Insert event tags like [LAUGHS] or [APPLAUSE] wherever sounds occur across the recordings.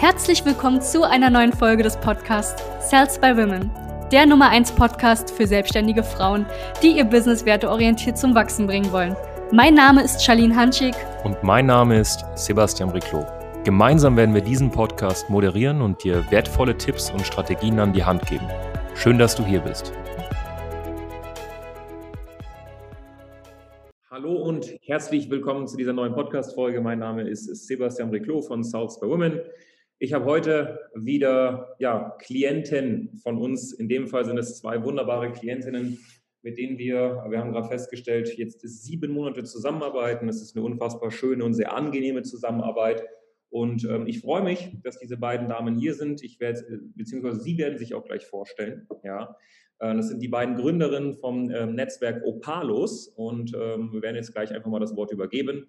Herzlich willkommen zu einer neuen Folge des Podcasts Sales by Women, der Nummer 1 Podcast für selbstständige Frauen, die ihr Business werteorientiert zum Wachsen bringen wollen. Mein Name ist Charlene Hanschig. Und mein Name ist Sebastian Riclo. Gemeinsam werden wir diesen Podcast moderieren und dir wertvolle Tipps und Strategien an die Hand geben. Schön, dass du hier bist. Hallo und herzlich willkommen zu dieser neuen Podcast-Folge. Mein Name ist Sebastian Riclo von Souths by Women. Ich habe heute wieder ja, Klienten von uns. In dem Fall sind es zwei wunderbare Klientinnen, mit denen wir, wir haben gerade festgestellt, jetzt sieben Monate zusammenarbeiten. Es ist eine unfassbar schöne und sehr angenehme Zusammenarbeit. Und ähm, ich freue mich, dass diese beiden Damen hier sind. Ich werde, beziehungsweise Sie werden sich auch gleich vorstellen. Ja, äh, das sind die beiden Gründerinnen vom ähm, Netzwerk Opalos und ähm, wir werden jetzt gleich einfach mal das Wort übergeben.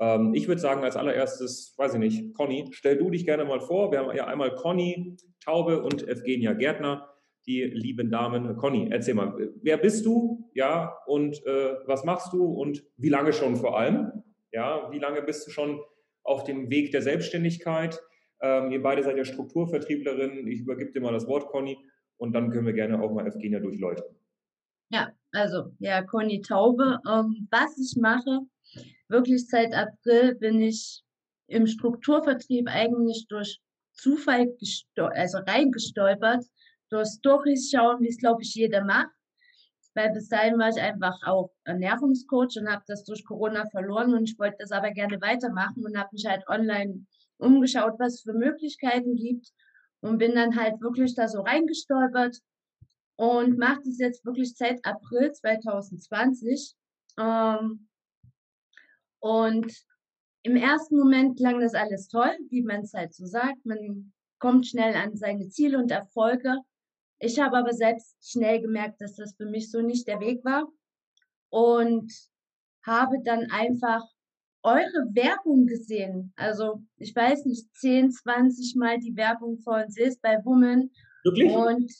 Ähm, ich würde sagen, als allererstes, weiß ich nicht, Conny, stell du dich gerne mal vor. Wir haben ja einmal Conny Taube und Evgenia Gärtner, die lieben Damen. Conny, erzähl mal, wer bist du? Ja, und äh, was machst du und wie lange schon vor allem? Ja, wie lange bist du schon auf dem Weg der Selbstständigkeit. Ähm, ihr beide seid ja Strukturvertrieblerin. Ich übergebe dir mal das Wort, Conny, und dann können wir gerne auch mal Evgenia durchleuchten. Ja, also, ja, Conny Taube. Ähm, was ich mache, wirklich seit April bin ich im Strukturvertrieb eigentlich durch Zufall also reingestolpert, durch Storys schauen, wie es, glaube ich, jeder macht weil bis dahin war ich einfach auch Ernährungscoach und habe das durch Corona verloren und ich wollte das aber gerne weitermachen und habe mich halt online umgeschaut, was es für Möglichkeiten gibt und bin dann halt wirklich da so reingestolpert und mache das jetzt wirklich seit April 2020. Ähm, und im ersten Moment klang das alles toll, wie man es halt so sagt. Man kommt schnell an seine Ziele und Erfolge. Ich habe aber selbst schnell gemerkt, dass das für mich so nicht der Weg war und habe dann einfach eure Werbung gesehen. Also ich weiß nicht, 10, 20 Mal die Werbung von Sis bei Women. Wirklich? Und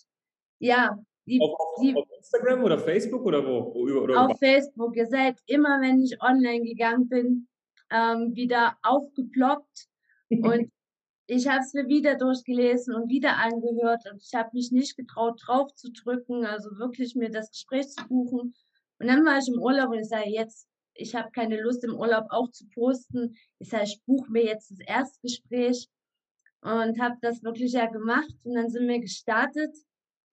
ja. Die, auf, auf, die, auf Instagram oder Facebook oder wo? Oder, oder auf Facebook. Ihr seid immer, wenn ich online gegangen bin, ähm, wieder aufgeploppt. und [LAUGHS] ich habe es mir wieder durchgelesen und wieder angehört und ich habe mich nicht getraut, drauf zu drücken, also wirklich mir das Gespräch zu buchen. Und dann war ich im Urlaub und ich sage, jetzt, ich habe keine Lust im Urlaub auch zu posten. Ich sage, ich buche mir jetzt das Erstgespräch und habe das wirklich ja gemacht und dann sind wir gestartet.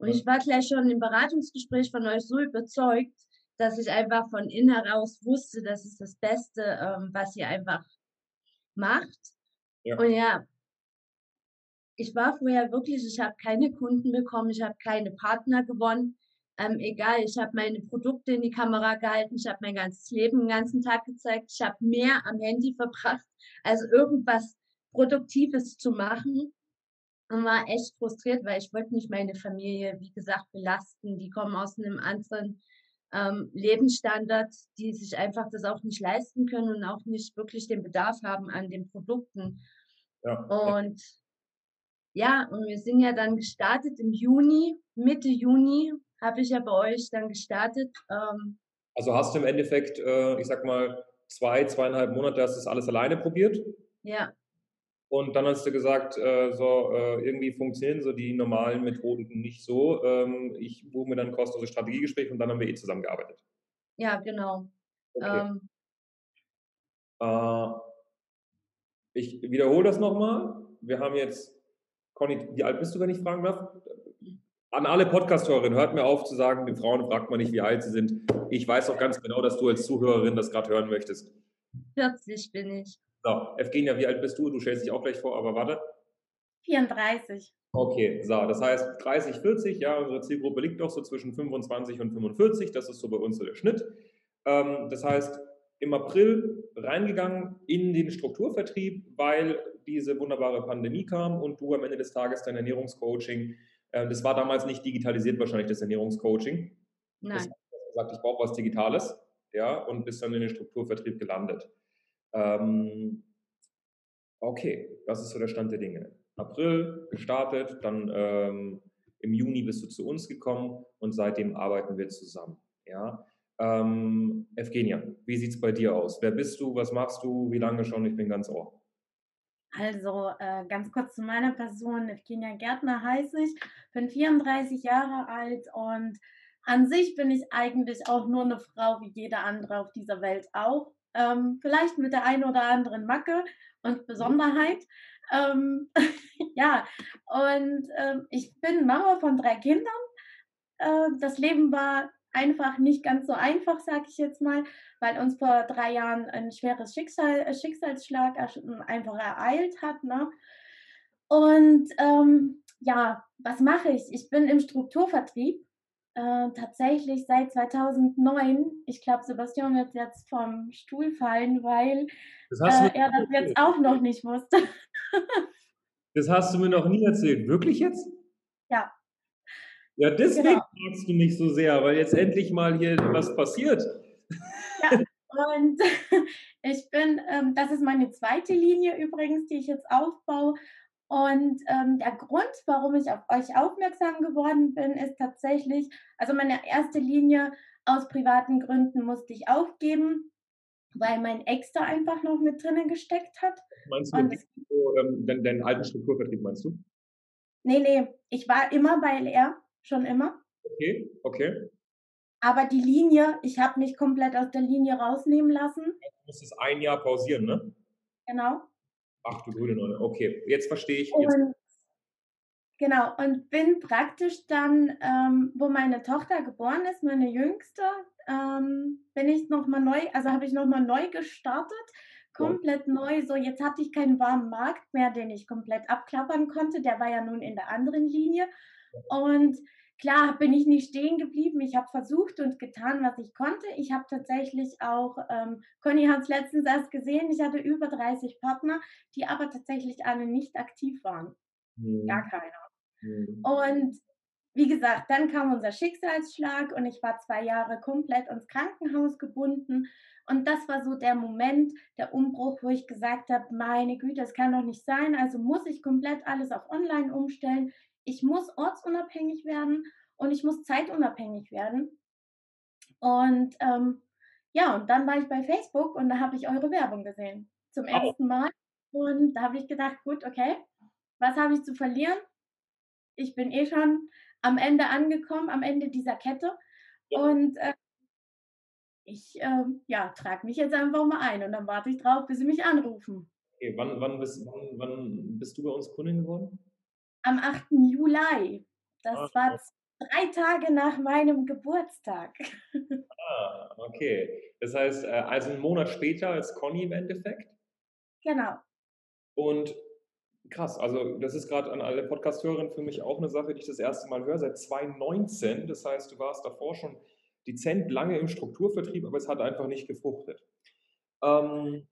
Und ich war gleich schon im Beratungsgespräch von euch so überzeugt, dass ich einfach von innen heraus wusste, das ist das Beste, ähm, was ihr einfach macht. Ja. Und ja, ich war vorher wirklich, ich habe keine Kunden bekommen, ich habe keine Partner gewonnen. Ähm, egal, ich habe meine Produkte in die Kamera gehalten, ich habe mein ganzes Leben den ganzen Tag gezeigt, ich habe mehr am Handy verbracht, als irgendwas Produktives zu machen. Und war echt frustriert, weil ich wollte nicht meine Familie, wie gesagt, belasten. Die kommen aus einem anderen ähm, Lebensstandard, die sich einfach das auch nicht leisten können und auch nicht wirklich den Bedarf haben an den Produkten. Ja. Und ja, und wir sind ja dann gestartet im Juni, Mitte Juni habe ich ja bei euch dann gestartet. Ähm, also hast du im Endeffekt, äh, ich sag mal, zwei, zweieinhalb Monate hast du das alles alleine probiert? Ja. Und dann hast du gesagt, äh, so äh, irgendwie funktionieren so die normalen Methoden nicht so. Ähm, ich buche mir dann ein kostenloses Strategiegespräch und dann haben wir eh zusammengearbeitet. Ja, genau. Okay. Ähm, äh, ich wiederhole das nochmal. Wir haben jetzt Conny, wie alt bist du, wenn ich fragen darf? An alle Podcast-Hörerinnen, hört mir auf zu sagen, den Frauen fragt man nicht, wie alt sie sind. Ich weiß auch ganz genau, dass du als Zuhörerin das gerade hören möchtest. 40 bin ich. So, Evgenia, wie alt bist du? Du stellst dich auch gleich vor, aber warte. 34. Okay, so, das heißt 30, 40, ja, unsere Zielgruppe liegt doch so zwischen 25 und 45, das ist so bei uns so der Schnitt. Ähm, das heißt, im April reingegangen in den Strukturvertrieb, weil diese wunderbare Pandemie kam und du am Ende des Tages dein Ernährungscoaching, äh, das war damals nicht digitalisiert wahrscheinlich, das Ernährungscoaching. Nein. Das hast gesagt, ich brauche was Digitales, ja, und bist dann in den Strukturvertrieb gelandet. Ähm, okay, das ist so der Stand der Dinge. April gestartet, dann ähm, im Juni bist du zu uns gekommen und seitdem arbeiten wir zusammen. Ja. Ähm, Evgenia, wie sieht es bei dir aus? Wer bist du? Was machst du? Wie lange schon? Ich bin ganz ohr. Also äh, ganz kurz zu meiner Person. Evgenia Gärtner heiße ich, bin 34 Jahre alt und an sich bin ich eigentlich auch nur eine Frau wie jede andere auf dieser Welt auch. Ähm, vielleicht mit der einen oder anderen Macke und Besonderheit. Ähm, [LAUGHS] ja, und ähm, ich bin Mama von drei Kindern. Äh, das Leben war einfach nicht ganz so einfach, sage ich jetzt mal, weil uns vor drei Jahren ein schweres Schicksal, äh, Schicksalsschlag einfach ereilt hat. Ne? Und ähm, ja, was mache ich? Ich bin im Strukturvertrieb äh, tatsächlich seit 2009. Ich glaube, Sebastian wird jetzt vom Stuhl fallen, weil äh, er das jetzt auch noch nicht wusste. [LAUGHS] das hast du mir noch nie erzählt. Wirklich jetzt? Ja. Ja, deswegen genau. magst du mich so sehr, weil jetzt endlich mal hier was passiert. Ja, und [LAUGHS] ich bin, ähm, das ist meine zweite Linie übrigens, die ich jetzt aufbaue. Und ähm, der Grund, warum ich auf euch aufmerksam geworden bin, ist tatsächlich, also meine erste Linie aus privaten Gründen musste ich aufgeben, weil mein Ex da einfach noch mit drinnen gesteckt hat. Meinst du, so, ähm, deinen, deinen alten Strukturvertrieb, meinst du? Nee, nee, ich war immer bei LR, schon immer. Okay, okay. Aber die Linie, ich habe mich komplett aus der Linie rausnehmen lassen. Du musstest ein Jahr pausieren, ne? Genau. Ach du grüne Neune, okay, jetzt verstehe ich. Jetzt. Und, genau, und bin praktisch dann, ähm, wo meine Tochter geboren ist, meine jüngste, ähm, bin ich nochmal neu, also habe ich nochmal neu gestartet, komplett neu. So, jetzt hatte ich keinen warmen Markt mehr, den ich komplett abklappern konnte. Der war ja nun in der anderen Linie. Und Klar bin ich nicht stehen geblieben. Ich habe versucht und getan, was ich konnte. Ich habe tatsächlich auch, ähm, Conny hat es letztens erst gesehen, ich hatte über 30 Partner, die aber tatsächlich alle nicht aktiv waren. Mhm. Gar keiner. Mhm. Und wie gesagt, dann kam unser Schicksalsschlag und ich war zwei Jahre komplett ins Krankenhaus gebunden. Und das war so der Moment, der Umbruch, wo ich gesagt habe, meine Güte, das kann doch nicht sein. Also muss ich komplett alles auf Online umstellen ich muss ortsunabhängig werden und ich muss zeitunabhängig werden. Und ähm, ja, und dann war ich bei Facebook und da habe ich eure Werbung gesehen. Zum ersten Mal. Und da habe ich gedacht, gut, okay, was habe ich zu verlieren? Ich bin eh schon am Ende angekommen, am Ende dieser Kette. Ja. Und äh, ich äh, ja, trage mich jetzt einfach mal ein und dann warte ich drauf, bis sie mich anrufen. Okay, wann, wann, bist, wann, wann bist du bei uns Kundin geworden? Am 8. Juli. Das ah, war drei Tage nach meinem Geburtstag. [LAUGHS] Ah, okay. Das heißt, äh, also einen Monat später als Conny im Endeffekt? Genau. Und krass, also das ist gerade an alle Podcast-Hörerinnen für mich auch eine Sache, die ich das erste Mal höre, seit 2019. Das heißt, du warst davor schon dezent lange im Strukturvertrieb, aber es hat einfach nicht gefruchtet. Ähm,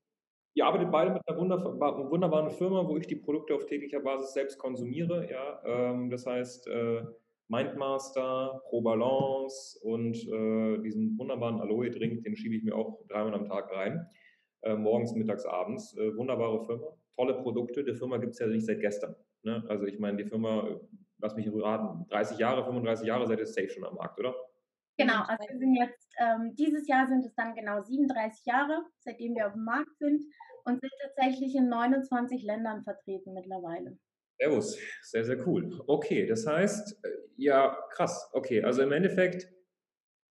Ihr arbeitet beide mit einer wunderbaren Firma, wo ich die Produkte auf täglicher Basis selbst konsumiere. Ja? Ähm, das heißt, äh, Mindmaster, Pro Balance und äh, diesen wunderbaren Aloe-Drink, den schiebe ich mir auch dreimal am Tag rein. Äh, morgens, mittags, abends. Äh, wunderbare Firma, tolle Produkte. Die Firma gibt es ja nicht seit gestern. Ne? Also ich meine, die Firma, lass mich raten, 30 Jahre, 35 Jahre seid ihr safe schon am Markt, oder? Genau, also wir sind jetzt, ähm, dieses Jahr sind es dann genau 37 Jahre, seitdem wir auf dem Markt sind und sind tatsächlich in 29 Ländern vertreten mittlerweile. Servus, sehr, sehr cool. Okay, das heißt, äh, ja, krass. Okay, also im Endeffekt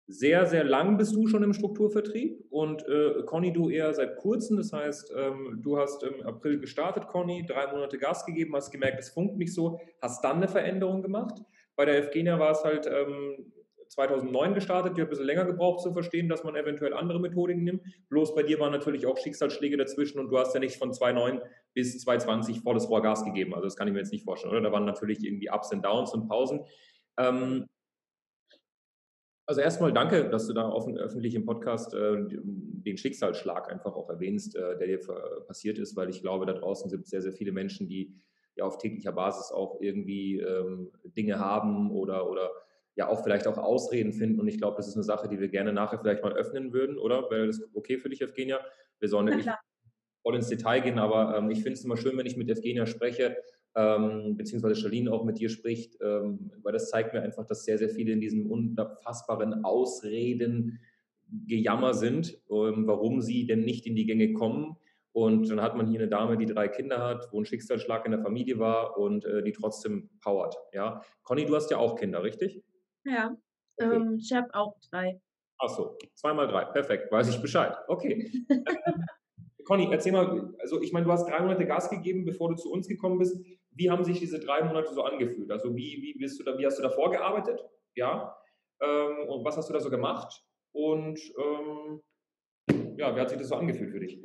sehr, sehr lang bist du schon im Strukturvertrieb und äh, Conny, du eher seit kurzem. Das heißt, ähm, du hast im April gestartet, Conny, drei Monate Gas gegeben, hast gemerkt, es funkt nicht so, hast dann eine Veränderung gemacht. Bei der Evgenia war es halt ähm, 2009 gestartet, die hat ein bisschen länger gebraucht zu verstehen, dass man eventuell andere Methodiken nimmt. Bloß bei dir waren natürlich auch Schicksalsschläge dazwischen und du hast ja nicht von 2009 bis 2020 volles Rohr Gas gegeben. Also das kann ich mir jetzt nicht vorstellen, oder? Da waren natürlich irgendwie Ups und Downs und Pausen. Ähm, also erstmal danke, dass du da offen, öffentlich im Podcast äh, den Schicksalsschlag einfach auch erwähnst, äh, der dir passiert ist, weil ich glaube, da draußen sind sehr, sehr viele Menschen, die ja auf täglicher Basis auch irgendwie ähm, Dinge haben oder, oder ja auch vielleicht auch Ausreden finden. Und ich glaube, das ist eine Sache, die wir gerne nachher vielleicht mal öffnen würden, oder? Wäre das okay für dich, Evgenia? Wir sollen nicht voll ins Detail gehen, aber ähm, ich finde es immer schön, wenn ich mit Evgenia spreche, ähm, beziehungsweise Charlene auch mit dir spricht, ähm, weil das zeigt mir einfach, dass sehr, sehr viele in diesem unfassbaren Ausreden Gejammer sind, ähm, warum sie denn nicht in die Gänge kommen Und dann hat man hier eine Dame, die drei Kinder hat, wo ein Schicksalsschlag in der Familie war und äh, die trotzdem powert. Ja, Conny, du hast ja auch Kinder, richtig? Ja, okay. ähm, ich habe auch drei. Ach so, zweimal drei, perfekt, weiß ich Bescheid. Okay. [LAUGHS] Conny, erzähl mal, also ich meine, du hast drei Monate Gas gegeben, bevor du zu uns gekommen bist. Wie haben sich diese drei Monate so angefühlt? Also wie, wie bist du da, wie hast du da vorgearbeitet? Ja. Ähm, und was hast du da so gemacht? Und ähm, ja, wie hat sich das so angefühlt für dich?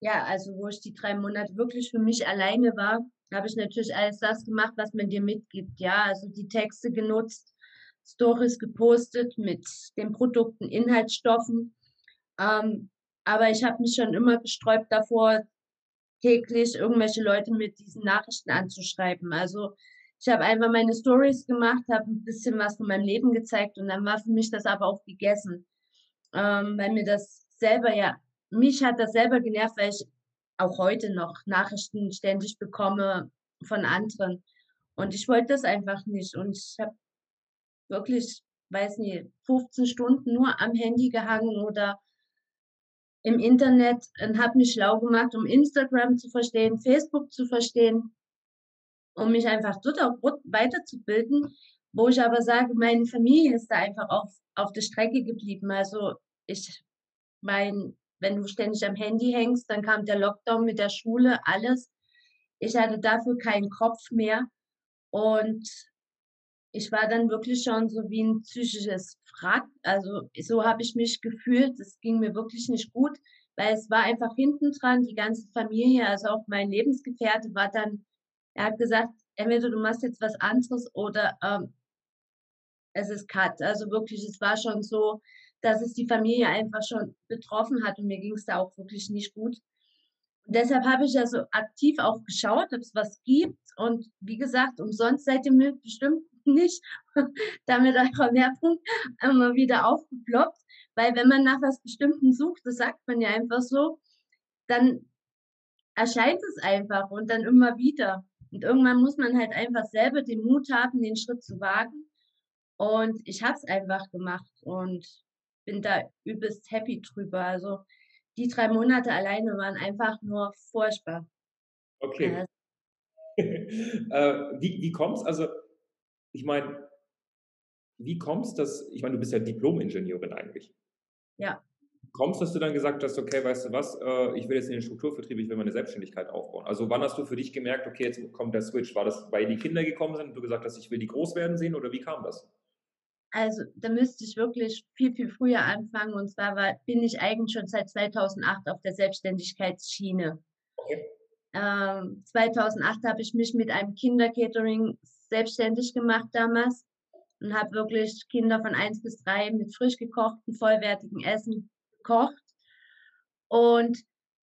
Ja, also wo ich die drei Monate wirklich für mich alleine war, habe ich natürlich alles das gemacht, was man dir mitgibt. Ja, also die Texte genutzt, Stories gepostet mit den Produkten, Inhaltsstoffen. Ähm, aber ich habe mich schon immer gesträubt davor, täglich irgendwelche Leute mit diesen Nachrichten anzuschreiben. Also ich habe einfach meine Stories gemacht, habe ein bisschen was von meinem Leben gezeigt und dann war für mich das aber auch gegessen, ähm, weil mir das selber ja, mich hat das selber genervt, weil ich auch heute noch Nachrichten ständig bekomme von anderen und ich wollte das einfach nicht und ich habe wirklich, weiß nicht, 15 Stunden nur am Handy gehangen oder im Internet und habe mich schlau gemacht, um Instagram zu verstehen, Facebook zu verstehen, um mich einfach dort auch weiterzubilden, wo ich aber sage, meine Familie ist da einfach auf, auf der Strecke geblieben. Also ich mein, wenn du ständig am Handy hängst, dann kam der Lockdown mit der Schule, alles. Ich hatte dafür keinen Kopf mehr und ich war dann wirklich schon so wie ein psychisches Wrack. Also so habe ich mich gefühlt. Es ging mir wirklich nicht gut, weil es war einfach hinten dran, die ganze Familie, also auch mein Lebensgefährte war dann, er hat gesagt, entweder du machst jetzt was anderes oder ähm, es ist cut. Also wirklich, es war schon so, dass es die Familie einfach schon betroffen hat und mir ging es da auch wirklich nicht gut. Und deshalb habe ich also aktiv auch geschaut, ob es was gibt. Und wie gesagt, umsonst seid ihr mir bestimmt nicht, [LAUGHS] damit eure Werbung immer wieder aufgeploppt. Weil wenn man nach was Bestimmten sucht, das sagt man ja einfach so, dann erscheint es einfach und dann immer wieder. Und irgendwann muss man halt einfach selber den Mut haben, den Schritt zu wagen. Und ich habe es einfach gemacht und bin da übelst happy drüber. Also die drei Monate alleine waren einfach nur furchtbar. Okay. Äh, [LAUGHS] äh wie wie kommt es? Also ich meine, wie kommst du, dass, ich meine, du bist ja Diplom-Ingenieurin eigentlich. Ja. Kommst, dass du dann gesagt hast, okay, weißt du was, äh, ich will jetzt in den Strukturvertrieb, ich will meine Selbstständigkeit aufbauen. Also wann hast du für dich gemerkt, okay, jetzt kommt der Switch? War das, weil die Kinder gekommen sind und du gesagt hast, ich will die groß werden sehen oder wie kam das? Also da müsste ich wirklich viel, viel früher anfangen. Und zwar war, bin ich eigentlich schon seit 2008 auf der Selbstständigkeitsschiene. Okay. Ähm, 2008 habe ich mich mit einem Kindercatering selbstständig gemacht damals und habe wirklich Kinder von eins bis drei mit frisch gekochten, vollwertigen Essen gekocht und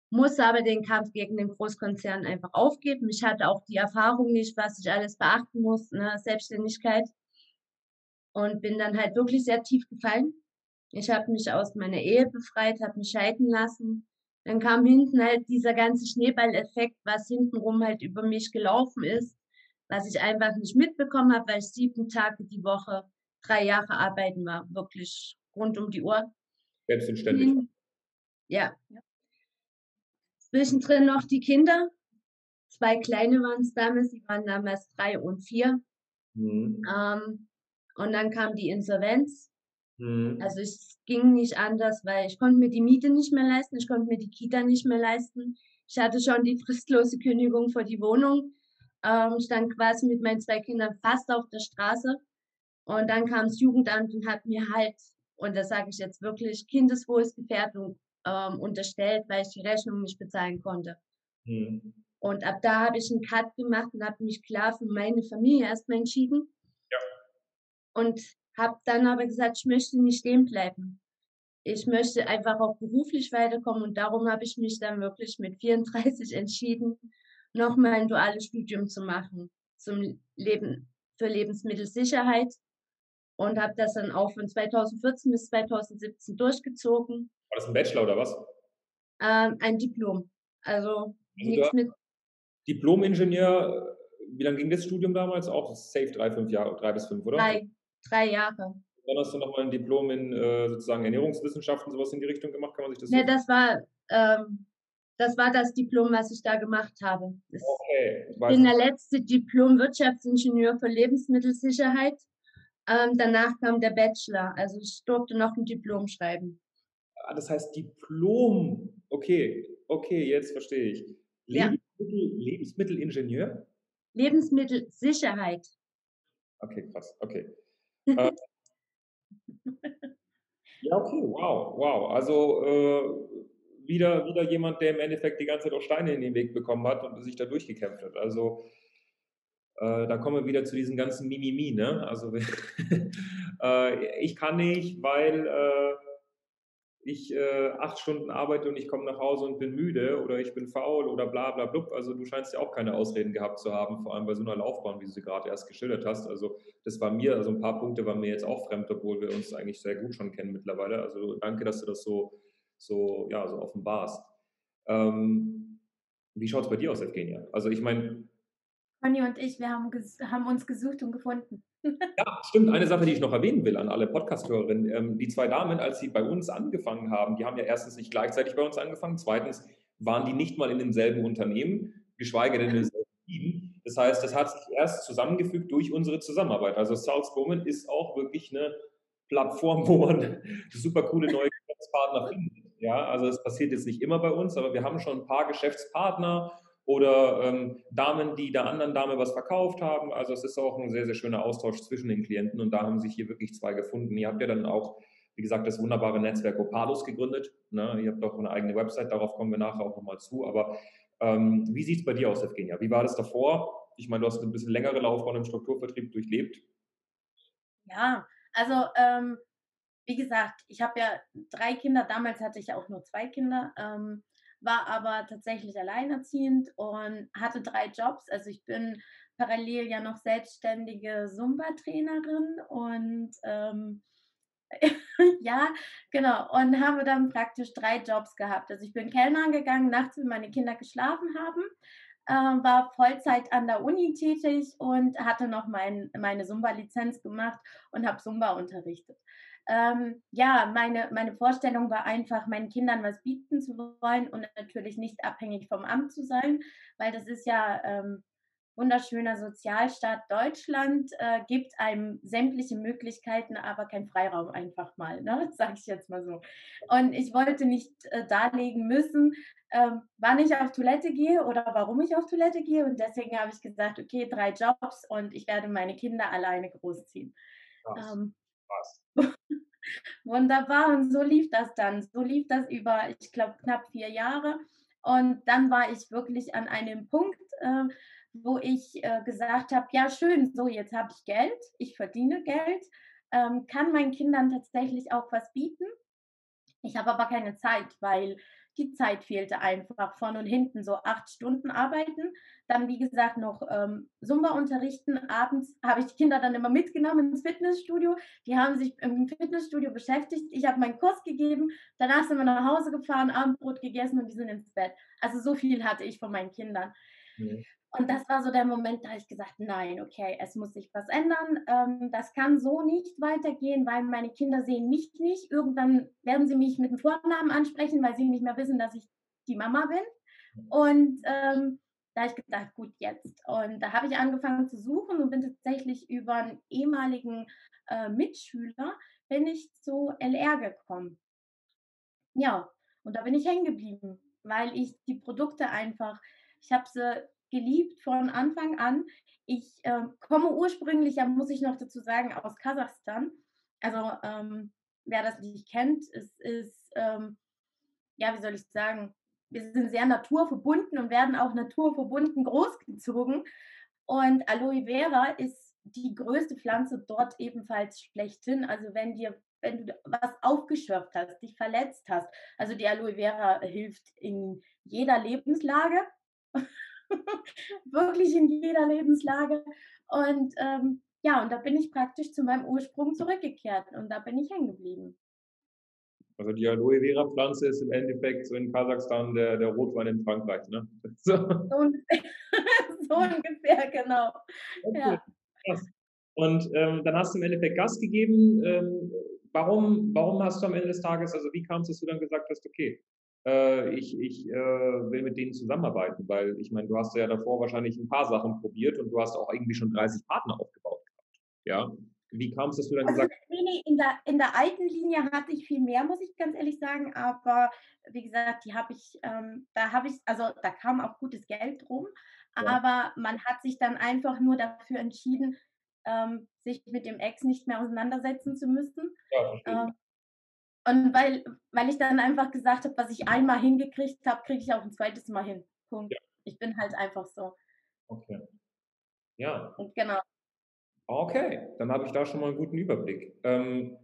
musste aber den Kampf gegen den Großkonzern einfach aufgeben. Ich hatte auch die Erfahrung nicht, was ich alles beachten muss, ne, Selbstständigkeit und bin dann halt wirklich sehr tief gefallen. Ich habe mich aus meiner Ehe befreit, habe mich scheiden lassen. Dann kam hinten halt dieser ganze Schneeballeffekt, was hintenrum halt über mich gelaufen ist was ich einfach nicht mitbekommen habe, weil ich sieben Tage die Woche, drei Jahre arbeiten war, wirklich rund um die Uhr. Selbstständig. Hm. Ja. Zwischendrin noch die Kinder. Zwei kleine waren es damals, die waren damals drei und vier. Mhm. Ähm, und dann kam die Insolvenz. Mhm. Also es ging nicht anders, weil ich konnte mir die Miete nicht mehr leisten, ich konnte mir die Kita nicht mehr leisten. Ich hatte schon die fristlose Kündigung für die Wohnung ähm, stand quasi mit meinen zwei Kindern fast auf der Straße. Und dann kam das Jugendamt und hat mir halt, und das sage ich jetzt wirklich, Kindeswohlsgefährdung ähm, unterstellt, weil ich die Rechnung nicht bezahlen konnte. Mhm. Und ab da habe ich einen Cut gemacht und habe mich klar für meine Familie erstmal entschieden. Ja. Und habe dann aber gesagt, ich möchte nicht stehen bleiben. Ich möchte einfach auch beruflich weiterkommen und darum habe ich mich dann wirklich mit 34 entschieden, nochmal ein duales Studium zu machen zum Leben für Lebensmittelsicherheit und habe das dann auch von 2014 bis 2017 durchgezogen. War das ein Bachelor oder was? Ähm, ein Diplom. Also, also nichts mit. Diplom-Ingenieur, wie lange ging das Studium damals? Auch safe drei, fünf Jahre, drei bis fünf, oder? Drei, drei Jahre. Dann hast du nochmal ein Diplom in äh, sozusagen Ernährungswissenschaften, sowas in die Richtung gemacht, kann man sich das Ne, das war ähm, das war das Diplom, was ich da gemacht habe. Das Okay. ich bin der letzte Diplom-Wirtschaftsingenieur für Lebensmittelsicherheit. Ähm, danach kam der Bachelor. Also ich durfte noch ein Diplom schreiben. Ah, Das heißt Diplom. Okay, okay, jetzt verstehe ich. Ja. Lebensmittel, Lebensmittelingenieur? Lebensmittelsicherheit. Okay, krass, okay. [LAUGHS] Äh, ja, okay, wow, wow. Also äh, wieder, wieder jemand, der im Endeffekt die ganze Zeit auch Steine in den Weg bekommen hat und sich da durchgekämpft hat. Also äh, da kommen wir wieder zu diesem ganzen Mimimi, ne? Also [LAUGHS] äh, ich kann nicht, weil äh, ich äh, acht Stunden arbeite und ich komme nach Hause und bin müde oder ich bin faul oder bla bla blub. Also du scheinst ja auch keine Ausreden gehabt zu haben, vor allem bei so einer Laufbahn, wie du sie gerade erst geschildert hast. Also das war mir, also ein paar Punkte waren mir jetzt auch fremd, obwohl wir uns eigentlich sehr gut schon kennen mittlerweile. Also danke, dass du das so, so, ja, so offenbarst. Ähm, wie schaut es bei dir aus, Evgenia? Also ich meine, Conny und ich, wir haben, haben uns gesucht und gefunden. [LAUGHS] Ja, stimmt. Eine Sache, die ich noch erwähnen will an alle Podcast-Hörerinnen. Ähm, die zwei Damen, als sie bei uns angefangen haben, die haben ja erstens nicht gleichzeitig bei uns angefangen. Zweitens waren die nicht mal in demselben Unternehmen, geschweige denn in demselben Team. Das heißt, das hat sich erst zusammengefügt durch unsere Zusammenarbeit. Also Salzburg ist auch wirklich eine Plattform, [LAUGHS] wo man super coole neue Geschäftspartner findet. Ja, also es passiert jetzt nicht immer bei uns, aber wir haben schon ein paar Geschäftspartner oder ähm, Damen, die der anderen Dame was verkauft haben. Also es ist auch ein sehr, sehr schöner Austausch zwischen den Klienten und da haben sich hier wirklich zwei gefunden. Ihr habt ja dann auch, wie gesagt, das wunderbare Netzwerk Opalus gegründet. Ne? Ihr habt auch eine eigene Website, darauf kommen wir nachher auch nochmal zu. Aber ähm, wie sieht es bei dir aus, Evgenia? Wie war das davor? Ich meine, du hast ein bisschen längere Laufbahn im Strukturvertrieb durchlebt. Ja, also ähm, wie gesagt, ich habe ja drei Kinder. Damals hatte ich auch nur zwei Kinder, ähm, war aber tatsächlich alleinerziehend und hatte drei Jobs. Also ich bin parallel ja noch selbstständige Zumba-Trainerin und ähm, [LAUGHS] ja, genau. Und habe dann praktisch drei Jobs gehabt. Also ich bin Kellner gegangen, nachts, wenn meine Kinder geschlafen haben, äh, war Vollzeit an der Uni tätig und hatte noch mein, meine Zumba-Lizenz gemacht und habe Zumba unterrichtet. Ähm, ja, meine, meine Vorstellung war einfach, meinen Kindern was bieten zu wollen und natürlich nicht abhängig vom Amt zu sein, weil das ist ja ähm, wunderschöner Sozialstaat Deutschland, äh, gibt einem sämtliche Möglichkeiten, aber kein Freiraum einfach mal, ne? [LAUGHS] sage ich jetzt mal so. Und ich wollte nicht äh, darlegen müssen, ähm, wann ich auf Toilette gehe oder warum ich auf Toilette gehe. Und deswegen habe ich gesagt, okay, drei Jobs und ich werde meine Kinder alleine großziehen. Krass. Ähm, Krass. [LAUGHS] Wunderbar, und so lief das dann. So lief das über, ich glaube, knapp vier Jahre. Und dann war ich wirklich an einem Punkt, äh, wo ich äh, gesagt habe, ja schön, so jetzt habe ich Geld, ich verdiene Geld, ähm, kann meinen Kindern tatsächlich auch was bieten. Ich habe aber keine Zeit, weil die Zeit fehlte einfach von und hinten so acht Stunden arbeiten. Dann, wie gesagt, noch ähm, Zumba unterrichten. Abends habe ich die Kinder dann immer mitgenommen ins Fitnessstudio. Die haben sich im Fitnessstudio beschäftigt. Ich habe meinen Kurs gegeben. Danach sind wir nach Hause gefahren, Abendbrot gegessen und die sind ins Bett. Also so viel hatte ich von meinen Kindern. Mhm. Und das war so der Moment, da habe ich gesagt, nein, okay, es muss sich was ändern. Ähm, das kann so nicht weitergehen, weil meine Kinder sehen mich nicht. Irgendwann werden sie mich mit dem Vornamen ansprechen, weil sie nicht mehr wissen, dass ich die Mama bin. Und ähm, da habe ich gedacht, gut, jetzt. Und da habe ich angefangen zu suchen und bin tatsächlich über einen ehemaligen äh, Mitschüler, bin ich zu LR gekommen. Ja, und da bin ich hängen geblieben, weil ich die Produkte einfach, ich habe sie geliebt von Anfang an. Ich äh, komme ursprünglich, ja, muss ich noch dazu sagen, aus Kasachstan. Also ähm, wer das nicht kennt, es ist, ähm, ja, wie soll ich sagen, wir sind sehr naturverbunden und werden auch naturverbunden großgezogen. Und Aloe Vera ist die größte Pflanze dort ebenfalls schlechthin. Also wenn dir, wenn du was aufgeschürft hast, dich verletzt hast, also die Aloe Vera hilft in jeder Lebenslage. [LAUGHS] Wirklich in jeder Lebenslage. Und ähm, ja, und da bin ich praktisch zu meinem Ursprung zurückgekehrt und da bin ich hängen geblieben. Also die Aloe Vera Pflanze ist im Endeffekt so in Kasachstan der, der Rotwein in Frankreich, ne? [LAUGHS] So. So ungefähr, [LAUGHS] so ungefähr genau. Okay, Ja. krass. Und ähm, dann hast du im Endeffekt Gas gegeben. Ähm, warum, warum hast du am Ende des Tages, also wie kam es, dass du dann gesagt hast, okay, äh, ich, ich äh, will mit denen zusammenarbeiten, weil ich meine, du hast ja davor wahrscheinlich ein paar Sachen probiert und du hast auch irgendwie schon 30 Partner aufgebaut gehabt. Ja. Wie kam es, dass du dann Also gesagt nee, nee, in der, in der alten Linie hatte ich viel mehr, muss ich ganz ehrlich sagen. Aber wie gesagt, die habe ich, ähm, da habe ich, also da kam auch gutes Geld drum. Ja. Aber man hat sich dann einfach nur dafür entschieden, ähm, sich mit dem Ex nicht mehr auseinandersetzen zu müssen. ja. Ähm, und weil, weil ich dann einfach gesagt habe, was ich einmal hingekriegt habe, kriege ich auch ein zweites Mal hin. Punkt. Ja. Ich bin halt einfach so. Okay. Ja, Und genau. okay. Dann habe ich da schon mal einen guten Überblick. Ähm,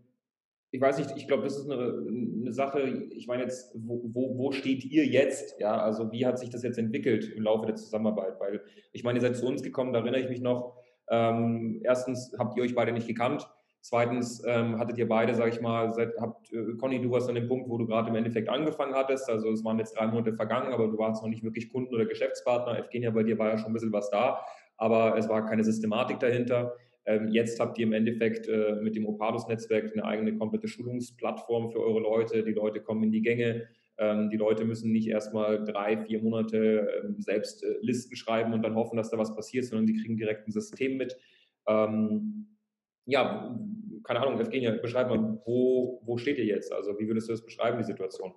ich weiß nicht, ich glaube, das ist eine, eine Sache, ich meine jetzt, wo, wo, wo steht ihr jetzt? Ja, also wie hat sich das jetzt entwickelt im Laufe der Zusammenarbeit? Weil ich meine, ihr seid zu uns gekommen, da erinnere ich mich noch. Ähm, erstens habt ihr euch beide nicht gekannt. Zweitens ähm, hattet ihr beide, sag ich mal, seit, habt, äh, Conny, du warst an dem Punkt, wo du gerade im Endeffekt angefangen hattest. Also es waren jetzt drei Monate vergangen, aber du warst noch nicht wirklich Kunden- oder Geschäftspartner. Evgenia, bei dir war ja schon ein bisschen was da, aber es war keine Systematik dahinter. Ähm, jetzt habt ihr im Endeffekt äh, mit dem Opalus-Netzwerk eine eigene komplette Schulungsplattform für eure Leute. Die Leute kommen in die Gänge. Ähm, die Leute müssen nicht erstmal drei, vier Monate ähm, selbst äh, Listen schreiben und dann hoffen, dass da was passiert, sondern die kriegen direkt ein System mit. Ähm, ja, keine Ahnung, Evgenia, beschreib mal, wo, wo steht ihr jetzt? Also wie würdest du das beschreiben, die Situation?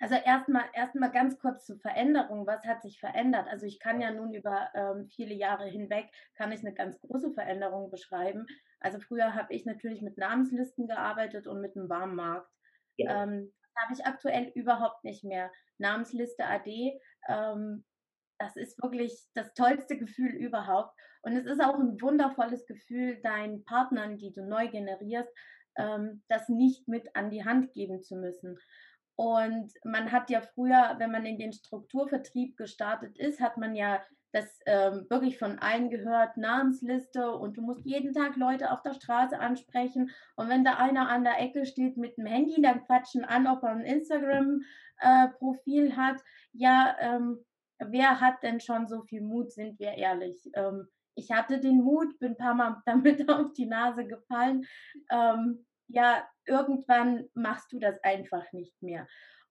Also erstmal erstmal ganz kurz zur Veränderung. Was hat sich verändert? Also ich kann ja nun über ähm, viele Jahre hinweg, kann ich eine ganz große Veränderung beschreiben. Also früher habe ich natürlich mit Namenslisten gearbeitet und mit einem Warmmarkt. Ja. Ähm, habe ich aktuell überhaupt nicht mehr. Namensliste AD, ähm, das ist wirklich das tollste Gefühl überhaupt. Und es ist auch ein wundervolles Gefühl, deinen Partnern, die du neu generierst, ähm, das nicht mit an die Hand geben zu müssen. Und man hat ja früher, wenn man in den Strukturvertrieb gestartet ist, hat man ja das ähm, wirklich von allen gehört, Namensliste und du musst jeden Tag Leute auf der Straße ansprechen. Und wenn da einer an der Ecke steht mit dem Handy, dann quatschen an, ob er ein Instagram-Profil äh, hat. Ja, ähm, wer hat denn schon so viel Mut, sind wir ehrlich? Ähm, ich hatte den Mut, bin ein paar Mal [LAUGHS] damit auf die Nase gefallen. Ähm, ja, irgendwann machst du das einfach nicht mehr.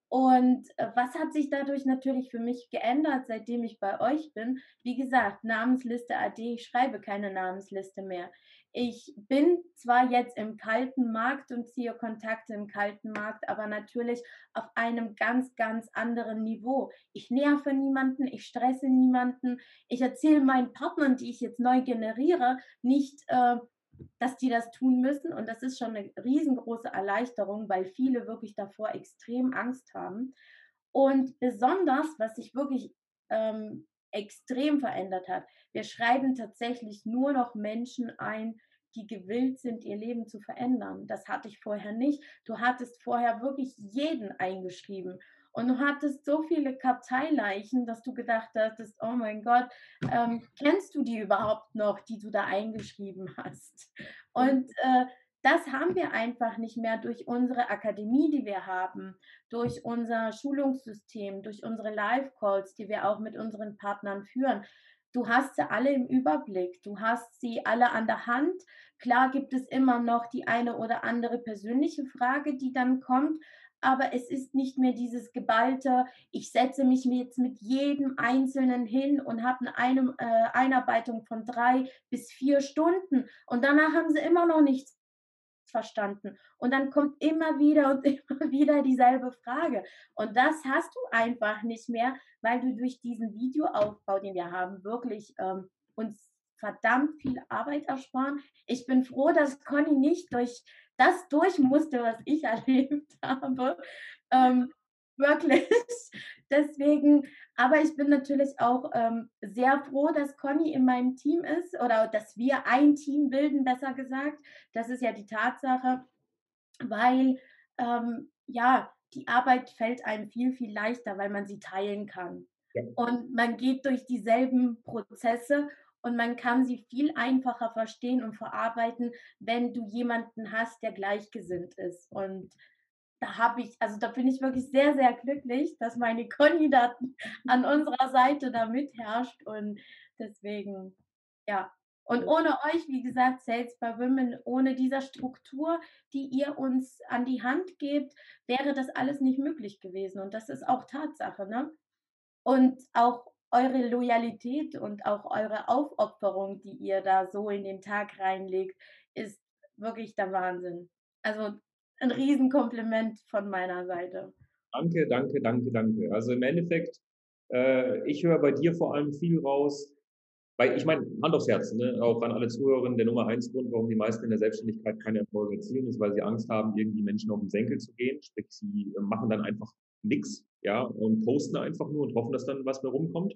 Und äh, was hat sich dadurch natürlich für mich geändert, seitdem ich bei euch bin? Wie gesagt, Namensliste AD, ich schreibe keine Namensliste mehr. Ich bin zwar jetzt im kalten Markt und ziehe Kontakte im kalten Markt, aber natürlich auf einem ganz, ganz anderen Niveau. Ich nerve niemanden, ich stresse niemanden, ich erzähle meinen Partnern, die ich jetzt neu generiere, nicht, äh, dass die das tun müssen. Und das ist schon eine riesengroße Erleichterung, weil viele wirklich davor extrem Angst haben. Und besonders, was sich wirklich ähm, extrem verändert hat, wir schreiben tatsächlich nur noch Menschen ein, die gewillt sind, ihr Leben zu verändern. Das hatte ich vorher nicht. Du hattest vorher wirklich jeden eingeschrieben. Und du hattest so viele Karteileichen, dass du gedacht hast, oh mein Gott, ähm, kennst du die überhaupt noch, die du da eingeschrieben hast? Und äh, das haben wir einfach nicht mehr durch unsere Akademie, die wir haben, durch unser Schulungssystem, durch unsere Live-Calls, die wir auch mit unseren Partnern führen. Du hast sie alle im Überblick, du hast sie alle an der Hand. Klar gibt es immer noch die eine oder andere persönliche Frage, die dann kommt, aber es ist nicht mehr dieses geballte, ich setze mich jetzt mit jedem Einzelnen hin und habe eine äh, Einarbeitung von drei bis vier Stunden und danach haben sie immer noch nichts verstanden. Und dann kommt immer wieder und [LAUGHS] immer wieder dieselbe Frage. Und das hast du einfach nicht mehr, weil du durch diesen Videoaufbau, den wir haben, wirklich ähm, uns verdammt viel Arbeit ersparen. Ich bin froh, dass Conny nicht durch das durch musste, was ich [LAUGHS] erlebt habe. Ähm, wirklich. Deswegen, aber ich bin natürlich auch ähm, sehr froh, dass Conny in meinem Team ist oder dass wir ein Team bilden, besser gesagt. Das ist ja die Tatsache, weil ähm, ja, die Arbeit fällt einem viel, viel leichter, weil man sie teilen kann. Ja. Und man geht durch dieselben Prozesse und man kann sie viel einfacher verstehen und verarbeiten, wenn du jemanden hast, der gleichgesinnt ist. Und da habe ich, also da bin ich wirklich sehr, sehr glücklich, dass meine da [LAUGHS] an unserer Seite da mitherrscht und deswegen, ja, Und ohne euch, wie gesagt, Sales by Women, ohne dieser Struktur, die ihr uns an die Hand gebt, wäre das alles nicht möglich gewesen. Und das ist auch Tatsache. Ne? Und auch eure Loyalität und auch eure Aufopferung, die ihr da so in den Tag reinlegt, ist wirklich der Wahnsinn. Also ein Riesenkompliment von meiner Seite. Danke, danke, danke, danke. Also im Endeffekt, äh, ich höre bei dir vor allem viel raus, weil ich meine, Hand aufs Herz, ne? auch an alle Zuhörerinnen, der Nummer eins Grund, warum die meisten in der Selbstständigkeit keine Erfolge erzielen, ist, weil sie Angst haben, irgendwie Menschen auf den Senkel zu gehen. Sprich, sie äh, machen dann einfach nichts, ja, und posten einfach nur und hoffen, dass dann was mehr rumkommt.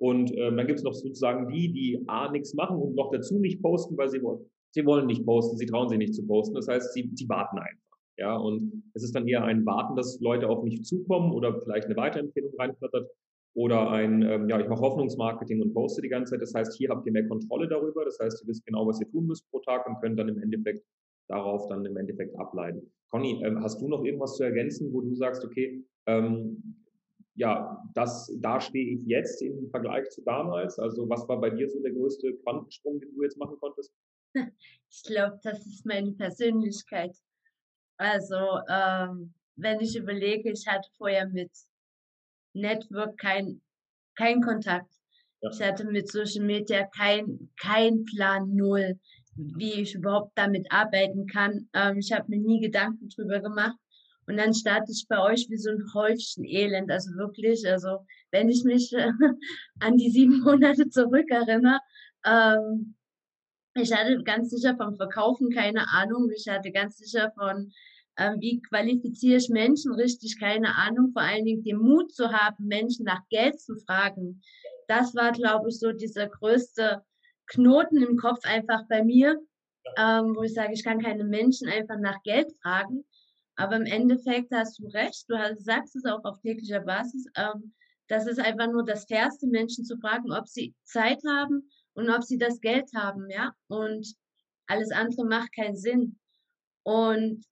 Und ähm, dann gibt es noch sozusagen die, die A, nichts machen und noch dazu nicht posten, weil sie wollen. Sie wollen nicht posten, sie trauen sich nicht zu posten. Das heißt, sie, sie warten einfach. Ja, und es ist dann eher ein Warten, dass Leute auf mich zukommen oder vielleicht eine Weiterempfehlung reinflattert oder ein, ähm, ja, ich mache Hoffnungsmarketing und poste die ganze Zeit. Das heißt, hier habt ihr mehr Kontrolle darüber. Das heißt, ihr wisst genau, was ihr tun müsst pro Tag und könnt dann im Endeffekt darauf dann im Endeffekt ableiten. Conny, ähm, hast du noch irgendwas zu ergänzen, wo du sagst, okay, ähm, ja, das, da stehe ich jetzt im Vergleich zu damals? Also was war bei dir so der größte Quantensprung, den du jetzt machen konntest? [LAUGHS] Ich glaube, das ist meine Persönlichkeit. Also ähm, wenn ich überlege, ich hatte vorher mit Network kein, kein Kontakt. Ja. Ich hatte mit Social Media kein, kein Plan null, wie ich überhaupt damit arbeiten kann. Ähm, ich habe mir nie Gedanken drüber gemacht. Und dann starte ich bei euch wie so ein Häufchen Elend. Also wirklich, also wenn ich mich äh, [LAUGHS] an die sieben Monate zurückerinnere, ähm, ich hatte ganz sicher vom Verkaufen keine Ahnung. Ich hatte ganz sicher von ähm, wie qualifiziere ich Menschen richtig, keine Ahnung, vor allen Dingen den Mut zu haben, Menschen nach Geld zu fragen. Das war, glaube ich, so dieser größte Knoten im Kopf einfach bei mir, ähm, wo ich sage, ich kann keine Menschen einfach nach Geld fragen. Aber im Endeffekt hast du recht, du hast, sagst es auch auf täglicher Basis, ähm, das ist einfach nur das Fairste, Menschen zu fragen, ob sie Zeit haben und ob sie das Geld haben, ja. Und alles andere macht keinen Sinn. Und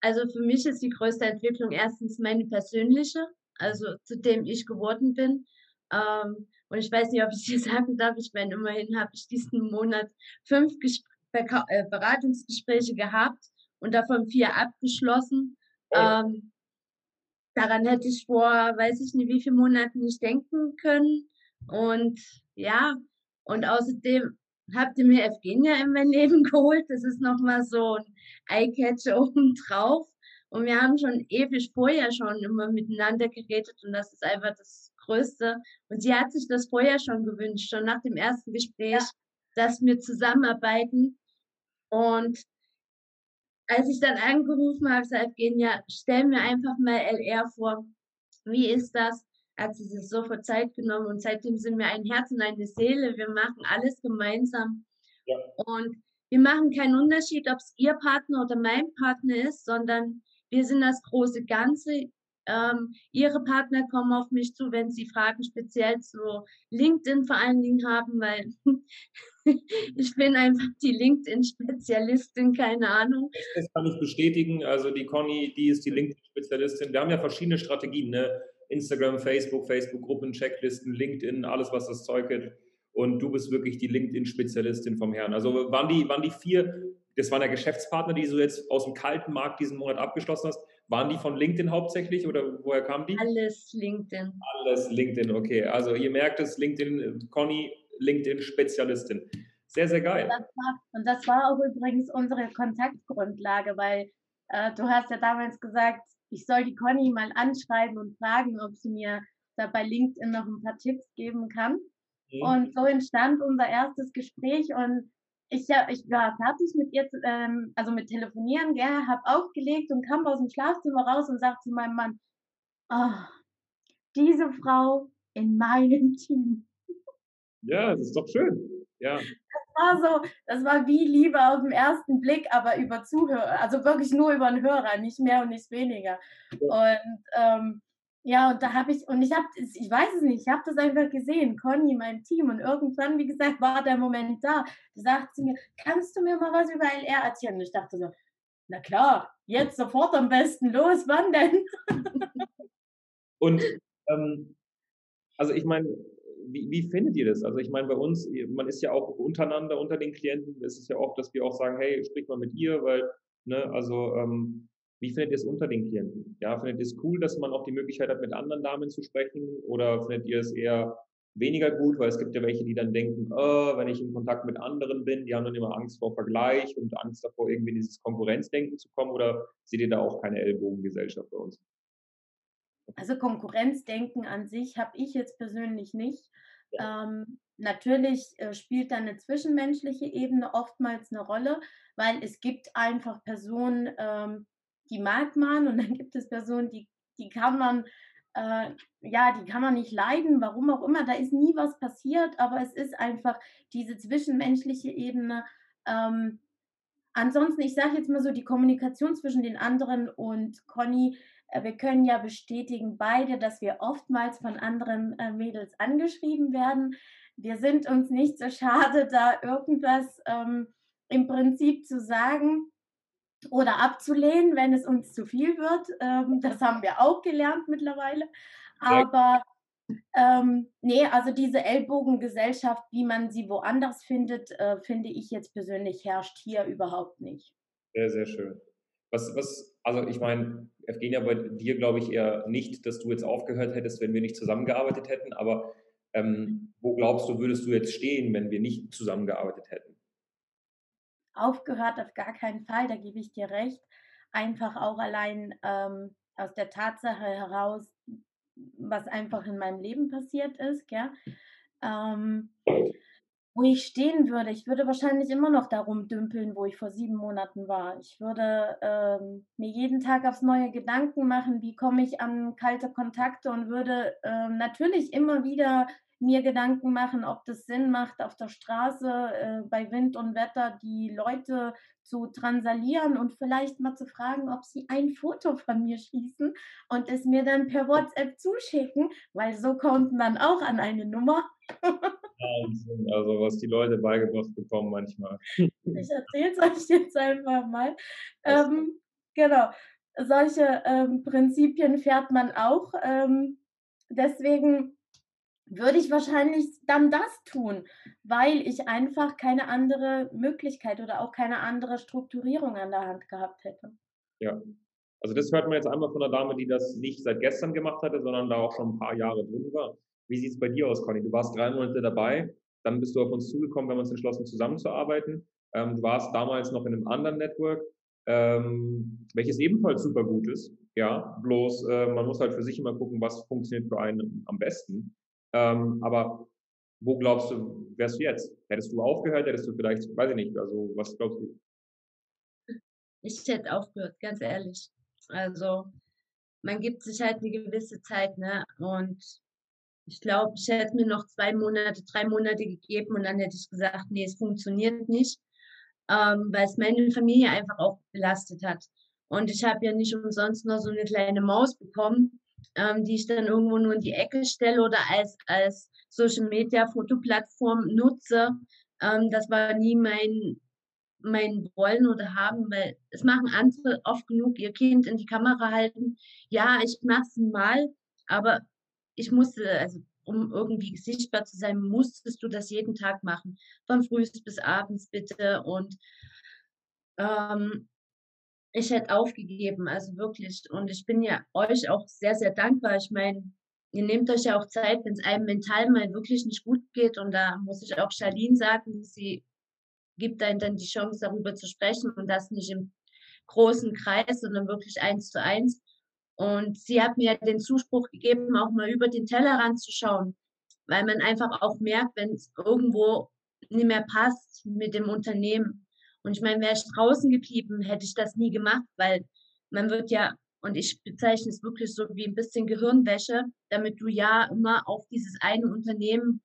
also für mich ist die größte Entwicklung erstens meine persönliche, also zu dem ich geworden bin. Ähm, und ich weiß nicht, ob ich dir [LAUGHS] sagen darf, ich meine, immerhin habe ich diesen Monat fünf Gespr äh, Beratungsgespräche gehabt und davon vier abgeschlossen. Oh. Ähm, daran hätte ich vor, weiß ich nicht, wie viele Monaten nicht denken können. Und ja, und außerdem habt ihr mir Evgenia in mein [LAUGHS] Leben geholt. Das ist nochmal so ein Eyecatcher [LAUGHS] obendrauf. Und wir haben schon ewig vorher schon immer miteinander geredet und das ist einfach das Größte. Und sie hat sich das vorher schon gewünscht, schon nach dem ersten Gespräch, ja. dass wir zusammenarbeiten. Und als ich dann angerufen habe, sagte Evgenia, stell mir einfach mal LR vor. Wie ist das? hat sie sich sofort Zeit genommen und seitdem sind wir ein Herz und eine Seele. Wir machen alles gemeinsam. Ja. Und wir machen keinen Unterschied, ob es ihr Partner oder mein Partner ist, sondern wir sind das große Ganze. Ähm, ihre Partner kommen auf mich zu, wenn sie Fragen speziell zu LinkedIn vor allen Dingen haben, weil [LAUGHS] ich bin einfach die LinkedIn-Spezialistin, keine Ahnung. Das kann ich bestätigen. Also die Conny, die ist die LinkedIn-Spezialistin. Wir haben ja verschiedene Strategien. Ne? Instagram, Facebook, Facebook-Gruppen, Checklisten, LinkedIn, alles, was das Zeug hat. Und du bist wirklich die LinkedIn-Spezialistin vom Herrn. Also waren die, waren die vier, das waren ja Geschäftspartner, die du jetzt aus dem kalten Markt diesen Monat abgeschlossen hast. Waren die von LinkedIn hauptsächlich oder woher kamen die? Alles LinkedIn. Alles LinkedIn, okay. Also ihr merkt es, LinkedIn, Conny, LinkedIn-Spezialistin. Sehr, sehr geil. Das war, und das war auch übrigens unsere Kontaktgrundlage, weil äh, du hast ja damals gesagt, ich soll die Conny mal anschreiben und fragen, ob sie mir da bei LinkedIn noch ein paar Tipps geben kann. Mhm. Und so entstand unser erstes Gespräch und ich, ich war fertig mit ihr, ähm, also mit Telefonieren, gell, habe aufgelegt und kam aus dem Schlafzimmer raus und sagte zu meinem Mann, oh, diese Frau in meinem [LAUGHS] Team. Ja, das ist doch schön. Ja war so, das war wie Liebe auf den ersten Blick, aber über Zuhörer, also wirklich nur über den Hörer, nicht mehr und nicht weniger. Und ähm, ja, und da habe ich, und ich habe, ich weiß es nicht, ich habe das einfach gesehen, Conny, mein Team, und irgendwann, wie gesagt, war der Moment da. Da sagt sie mir, kannst du mir mal was über LR erzählen? Und ich dachte so, na klar, jetzt sofort am besten los, wann denn? [LAUGHS] und ähm, also ich meine, wie, wie findet ihr das? Also ich meine, bei uns, man ist ja auch untereinander unter den Klienten, ist es ja oft, dass wir auch sagen, hey, sprich mal mit ihr, weil, ne, also ähm, wie findet ihr es unter den Klienten? Ja, findet ihr es cool, dass man auch die Möglichkeit hat, mit anderen Damen zu sprechen? Oder findet ihr es eher weniger gut, weil es gibt ja welche, die dann denken, oh, wenn ich in Kontakt mit anderen bin, die haben dann immer Angst vor Vergleich und Angst davor, irgendwie in dieses Konkurrenzdenken zu kommen? Oder seht ihr da auch keine Ellbogengesellschaft bei uns? Also Konkurrenzdenken an sich habe ich jetzt persönlich nicht. Ja. Ähm, natürlich äh, spielt da eine zwischenmenschliche Ebene oftmals eine Rolle, weil es gibt einfach Personen, ähm, die mag man und dann gibt es Personen, die, die kann man äh, ja, die kann man nicht leiden, warum auch immer, da ist nie was passiert, aber es ist einfach diese zwischenmenschliche Ebene. Ähm, ansonsten, ich sage jetzt mal so, die Kommunikation zwischen den anderen und Conny, äh, wir können ja bestätigen beide, dass wir oftmals von anderen äh, Mädels angeschrieben werden. Wir sind uns nicht so schade, da irgendwas ähm, im Prinzip zu sagen oder abzulehnen, wenn es uns zu viel wird. Ähm, das haben wir auch gelernt mittlerweile. Aber ähm, nee, also diese Ellbogengesellschaft, wie man sie woanders findet, äh, finde ich jetzt persönlich herrscht hier überhaupt nicht. Sehr, sehr schön. Was, was, also ich meine, Evgenia, bei dir glaube ich eher nicht, dass du jetzt aufgehört hättest, wenn wir nicht zusammengearbeitet hätten, aber ähm, wo glaubst du, würdest du jetzt stehen, wenn wir nicht zusammengearbeitet hätten? Aufgehört, auf gar keinen Fall, da gebe ich dir recht. Einfach auch allein ähm, aus der Tatsache heraus, was einfach in meinem Leben passiert ist, gell? Ähm, wo ich stehen würde, ich würde wahrscheinlich immer noch darum dümpeln, wo ich vor sieben Monaten war. Ich würde ähm, mir jeden Tag aufs neue Gedanken machen, wie komme ich an kalte Kontakte und würde ähm, natürlich immer wieder mir Gedanken machen, ob das Sinn macht, auf der Straße äh, bei Wind und Wetter die Leute zu transalieren und vielleicht mal zu fragen, ob sie ein Foto von mir schießen und es mir dann per WhatsApp zuschicken, weil so kommt man auch an eine Nummer. [LAUGHS] Wahnsinn, also was die Leute beigebracht bekommen manchmal. Ich erzähle es euch jetzt einfach mal. Ähm, genau, solche ähm, Prinzipien fährt man auch. Ähm, deswegen würde ich wahrscheinlich dann das tun, weil ich einfach keine andere Möglichkeit oder auch keine andere Strukturierung an der Hand gehabt hätte. Ja, also das hört man jetzt einmal von einer Dame, die das nicht seit gestern gemacht hatte, sondern da auch schon ein paar Jahre drin war. Wie sieht es bei dir aus, Conny? Du warst drei Monate dabei, dann bist du auf uns zugekommen, wir haben uns entschlossen, zusammenzuarbeiten. Ähm, du warst damals noch in einem anderen Network, ähm, welches ebenfalls super gut ist. Ja, bloß äh, man muss halt für sich immer gucken, was funktioniert für einen am besten. Ähm, aber wo glaubst du, wärst du jetzt? Hättest du aufgehört? Hättest du vielleicht, weiß ich nicht, also was glaubst du? Ich hätte aufgehört, ganz ehrlich. Also man gibt sich halt eine gewisse Zeit, ne? Und ich glaube, ich hätte mir noch zwei Monate, drei Monate gegeben und dann hätte ich gesagt, nee, es funktioniert nicht, ähm, weil es meine Familie einfach auch belastet hat. Und ich habe ja nicht umsonst noch so eine kleine Maus bekommen, ähm, die ich dann irgendwo nur in die Ecke stelle oder als, als Social Media Fotoplattform nutze. Ähm, das war nie mein, mein Wollen oder Haben, weil es machen andere oft genug ihr Kind in die Kamera halten. Ja, ich mache es mal, aber ich musste, also um irgendwie sichtbar zu sein, musstest du das jeden Tag machen. Von früh bis abends bitte. Und ähm, ich hätte aufgegeben, also wirklich. Und ich bin ja euch auch sehr, sehr dankbar. Ich meine, ihr nehmt euch ja auch Zeit, wenn es einem mental mal wirklich nicht gut geht. Und da muss ich auch Charlene sagen, sie gibt einem dann die Chance, darüber zu sprechen und das nicht im großen Kreis, sondern wirklich eins zu eins. Und sie hat mir den Zuspruch gegeben, auch mal über den Tellerrand zu schauen, weil man einfach auch merkt, wenn es irgendwo nicht mehr passt mit dem Unternehmen, und ich meine, wäre ich draußen geblieben, hätte ich das nie gemacht, weil man wird ja, und ich bezeichne es wirklich so wie ein bisschen Gehirnwäsche, damit du ja immer auf dieses eine Unternehmen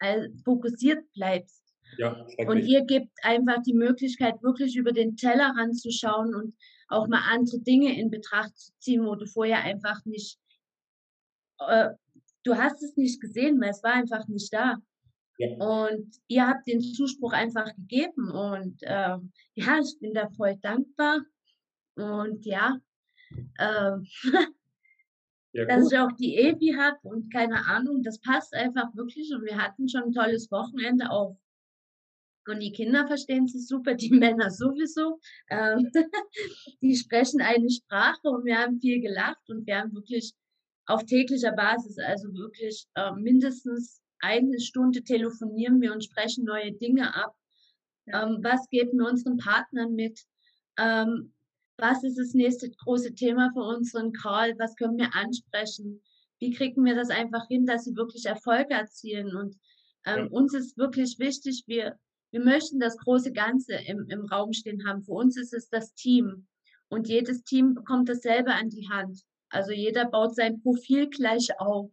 äh, fokussiert bleibst. Ja, und ihr gebt einfach die Möglichkeit, wirklich über den Tellerrand zu schauen und auch mal andere Dinge in Betracht zu ziehen, wo du vorher einfach nicht, äh, du hast es nicht gesehen, weil es war einfach nicht da. Ja. Und ihr habt den Zuspruch einfach gegeben und äh, ja, ich bin da voll dankbar. Und ja, äh, [LAUGHS] ja, dass ich auch die Evi habe und keine Ahnung, das passt einfach wirklich. Und wir hatten schon ein tolles Wochenende auch. Und die Kinder verstehen sich super, die [LAUGHS] Männer sowieso. Ähm, [LAUGHS] die sprechen eine Sprache und wir haben viel gelacht und wir haben wirklich auf täglicher Basis, also wirklich äh, mindestens eine Stunde telefonieren wir und sprechen neue Dinge ab. Ähm, was geben wir unseren Partnern mit? Ähm, was ist das nächste große Thema für unseren Call? Was können wir ansprechen? Wie kriegen wir das einfach hin, dass sie wirklich Erfolge erzielen? Und ähm, ja. uns ist wirklich wichtig, wir, wir möchten das große Ganze im, im Raum stehen haben. Für uns ist es das Team. Und jedes Team bekommt dasselbe an die Hand. Also jeder baut sein Profil gleich auf,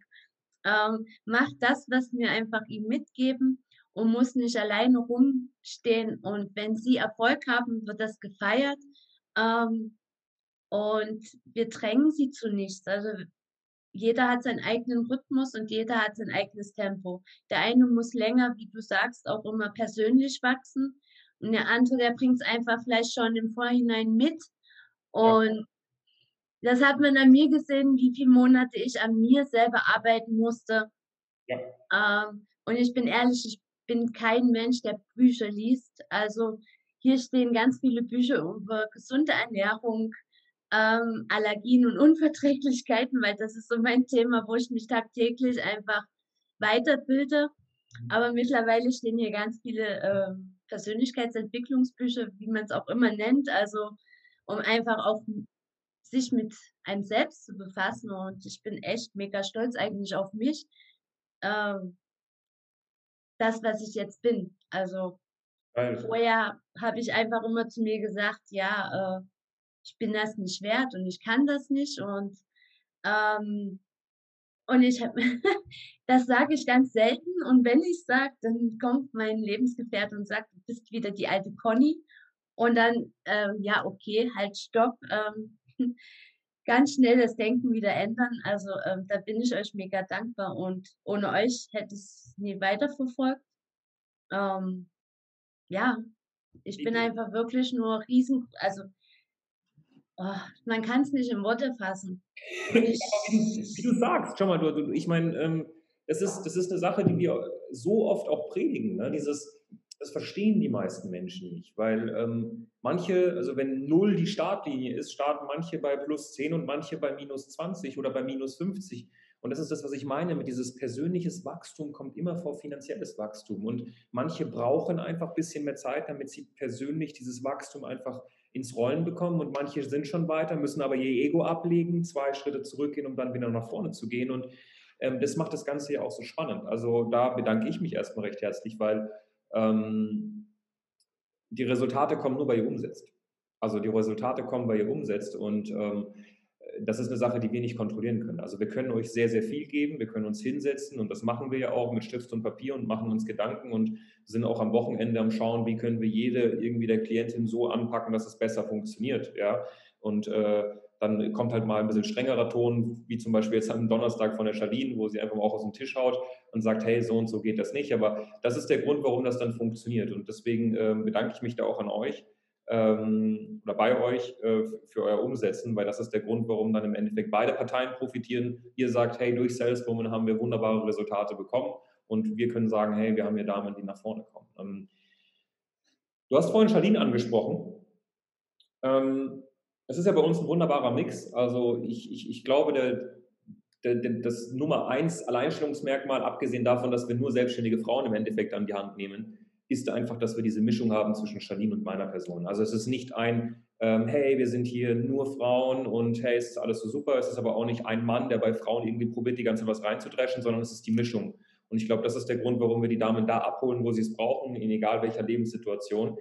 ähm, macht das, was wir einfach ihm mitgeben und muss nicht alleine rumstehen. Und wenn sie Erfolg haben, wird das gefeiert. Ähm, und wir drängen sie zu nichts. Also jeder hat seinen eigenen Rhythmus und jeder hat sein eigenes Tempo. Der eine muss länger, wie du sagst, auch immer persönlich wachsen. Und der andere, der bringt es einfach vielleicht schon im Vorhinein mit. Und. Das hat man an mir gesehen, wie viele Monate ich an mir selber arbeiten musste. Ja. Ähm, und ich bin ehrlich, ich bin kein Mensch, der Bücher liest. Also hier stehen ganz viele Bücher über gesunde Ernährung, ähm, Allergien und Unverträglichkeiten, weil das ist so mein Thema, wo ich mich tagtäglich einfach weiterbilde. Mhm. Aber mittlerweile stehen hier ganz viele äh, Persönlichkeitsentwicklungsbücher, wie man es auch immer nennt, also um einfach auch sich mit einem selbst zu befassen. Und ich bin echt mega stolz eigentlich auf mich, ähm, das, was ich jetzt bin. Also also. Vorher habe ich einfach immer zu mir gesagt, ja, äh, ich bin das nicht wert und ich kann das nicht und ähm, und ich habe, [LAUGHS] das sage ich ganz selten und wenn ich sage, dann kommt mein Lebensgefährte und sagt, du bist wieder die alte Conny und dann, ähm, ja, okay, halt, stopp, ähm, [LAUGHS] ganz schnell das Denken wieder ändern. Also ähm, da bin ich euch mega dankbar und ohne euch hätte ich es nie weiterverfolgt. Ähm, ja, ich bin einfach wirklich nur riesen, also oh, man kann es nicht in Worte fassen. [LAUGHS] Ich, wie, du sagst, schau mal, du, ich meine, ähm, das, ist, das ist eine Sache, die wir so oft auch predigen. Ne? Dieses, das verstehen die meisten Menschen nicht, weil ähm, manche, also wenn null die Startlinie ist, starten manche bei plus 10 und manche bei minus 20 oder bei minus 50. Und das ist das, was ich meine mit dieses persönliches Wachstum kommt immer vor finanzielles Wachstum. Und manche brauchen einfach ein bisschen mehr Zeit, damit sie persönlich dieses Wachstum einfach ins Rollen bekommen. Und manche sind schon weiter, müssen aber ihr Ego ablegen, zwei Schritte zurückgehen, um dann wieder nach vorne zu gehen. Und ähm, das macht das Ganze ja auch so spannend. Also da bedanke ich mich erstmal recht herzlich, weil ähm, die Resultate kommen nur, weil ihr umsetzt. Also die Resultate kommen, weil ihr umsetzt. Und ähm, das ist eine Sache, die wir nicht kontrollieren können. Also wir können euch sehr, sehr viel geben, wir können uns hinsetzen und das machen wir ja auch mit Stift und Papier und machen uns Gedanken und sind auch am Wochenende am Schauen, wie können wir jede irgendwie der Klientin so anpacken, dass es besser funktioniert. Ja? Und äh, dann kommt halt mal ein bisschen strengerer Ton, wie zum Beispiel jetzt am Donnerstag von der Charlene, wo sie einfach mal auch aus dem Tisch haut und sagt, hey, so und so geht das nicht. Aber das ist der Grund, warum das dann funktioniert. Und deswegen äh, bedanke ich mich da auch an euch ähm, oder bei euch äh, für euer Umsetzen, weil das ist der Grund, warum dann im Endeffekt beide Parteien profitieren. Ihr sagt, hey, durch Saleswoman haben wir wunderbare Resultate bekommen und wir können sagen, hey, wir haben hier Damen, die nach vorne kommen. Ähm, du hast vorhin Charlene angesprochen. Ähm, es ist ja bei uns ein wunderbarer Mix. Also ich, ich, ich glaube, der, das Nummer eins Alleinstellungsmerkmal, abgesehen davon, dass wir nur selbstständige Frauen im Endeffekt an die Hand nehmen, ist einfach, dass wir diese Mischung haben zwischen Charlene und meiner Person. Also es ist nicht ein, ähm, hey, wir sind hier nur Frauen und hey, ist alles so super. Es ist aber auch nicht ein Mann, der bei Frauen irgendwie probiert, die ganze Zeit was reinzudreschen, sondern es ist die Mischung. Und ich glaube, das ist der Grund, warum wir die Damen da abholen, wo sie es brauchen, in egal welcher Lebenssituation.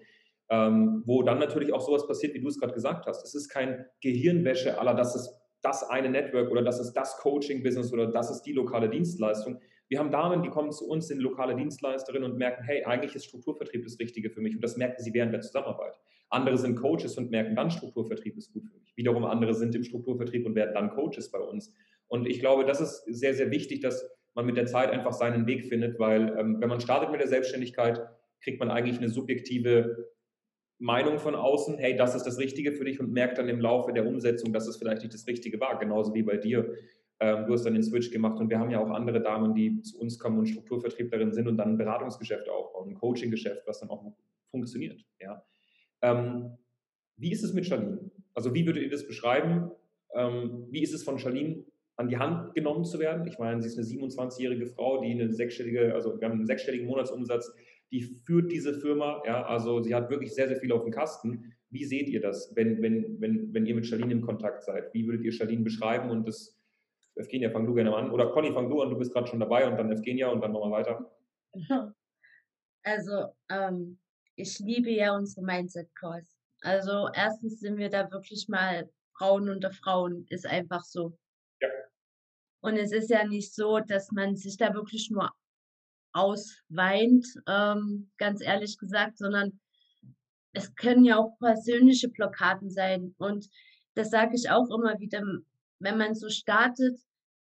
Ähm, wo dann natürlich auch sowas passiert, wie du es gerade gesagt hast. Es ist kein Gehirnwäsche aller, das ist das eine Network oder das ist das Coaching-Business oder das ist die lokale Dienstleistung, wir haben Damen, die kommen zu uns, sind lokale Dienstleisterinnen und merken, hey, eigentlich ist Strukturvertrieb das Richtige für mich. Und das merken sie während der Zusammenarbeit. Andere sind Coaches und merken dann, Strukturvertrieb ist gut für mich. Wiederum andere sind im Strukturvertrieb und werden dann Coaches bei uns. Und ich glaube, das ist sehr, sehr wichtig, dass man mit der Zeit einfach seinen Weg findet, weil ähm, wenn man startet mit der Selbstständigkeit, kriegt man eigentlich eine subjektive Meinung von außen, hey, das ist das Richtige für dich und merkt dann im Laufe der Umsetzung, dass es vielleicht nicht das Richtige war, genauso wie bei dir. Ähm, du hast dann den Switch gemacht und wir haben ja auch andere Damen, die zu uns kommen und Strukturvertrieblerinnen sind und dann ein Beratungsgeschäft aufbauen, ein Coachinggeschäft, was dann auch funktioniert. Ja. Ähm, wie ist es mit Charlene? Also wie würdet ihr das beschreiben? Ähm, wie ist es von Charlene an die Hand genommen zu werden? Ich meine, sie ist eine 27-jährige Frau, die eine sechsstellige, also wir haben einen sechsstelligen Monatsumsatz, die führt diese Firma, ja, also sie hat wirklich sehr, sehr viel auf dem Kasten. Wie seht ihr das, wenn, wenn, wenn, wenn ihr mit Charlene im Kontakt seid? Wie würdet ihr Charlene beschreiben und das Evgenia, fang du gerne an. Oder Conny, fang du an, du bist gerade schon dabei und dann Evgenia und dann wir weiter. [LAUGHS] Also, ähm, ich liebe ja unsere Mindset-Calls. Also, erstens sind wir da wirklich mal Frauen unter Frauen, ist einfach so. Ja. Und es ist ja nicht so, dass man sich da wirklich nur ausweint, ähm, ganz ehrlich gesagt, sondern es können ja auch persönliche Blockaden sein. Und das sage ich auch immer wieder, wenn man so startet,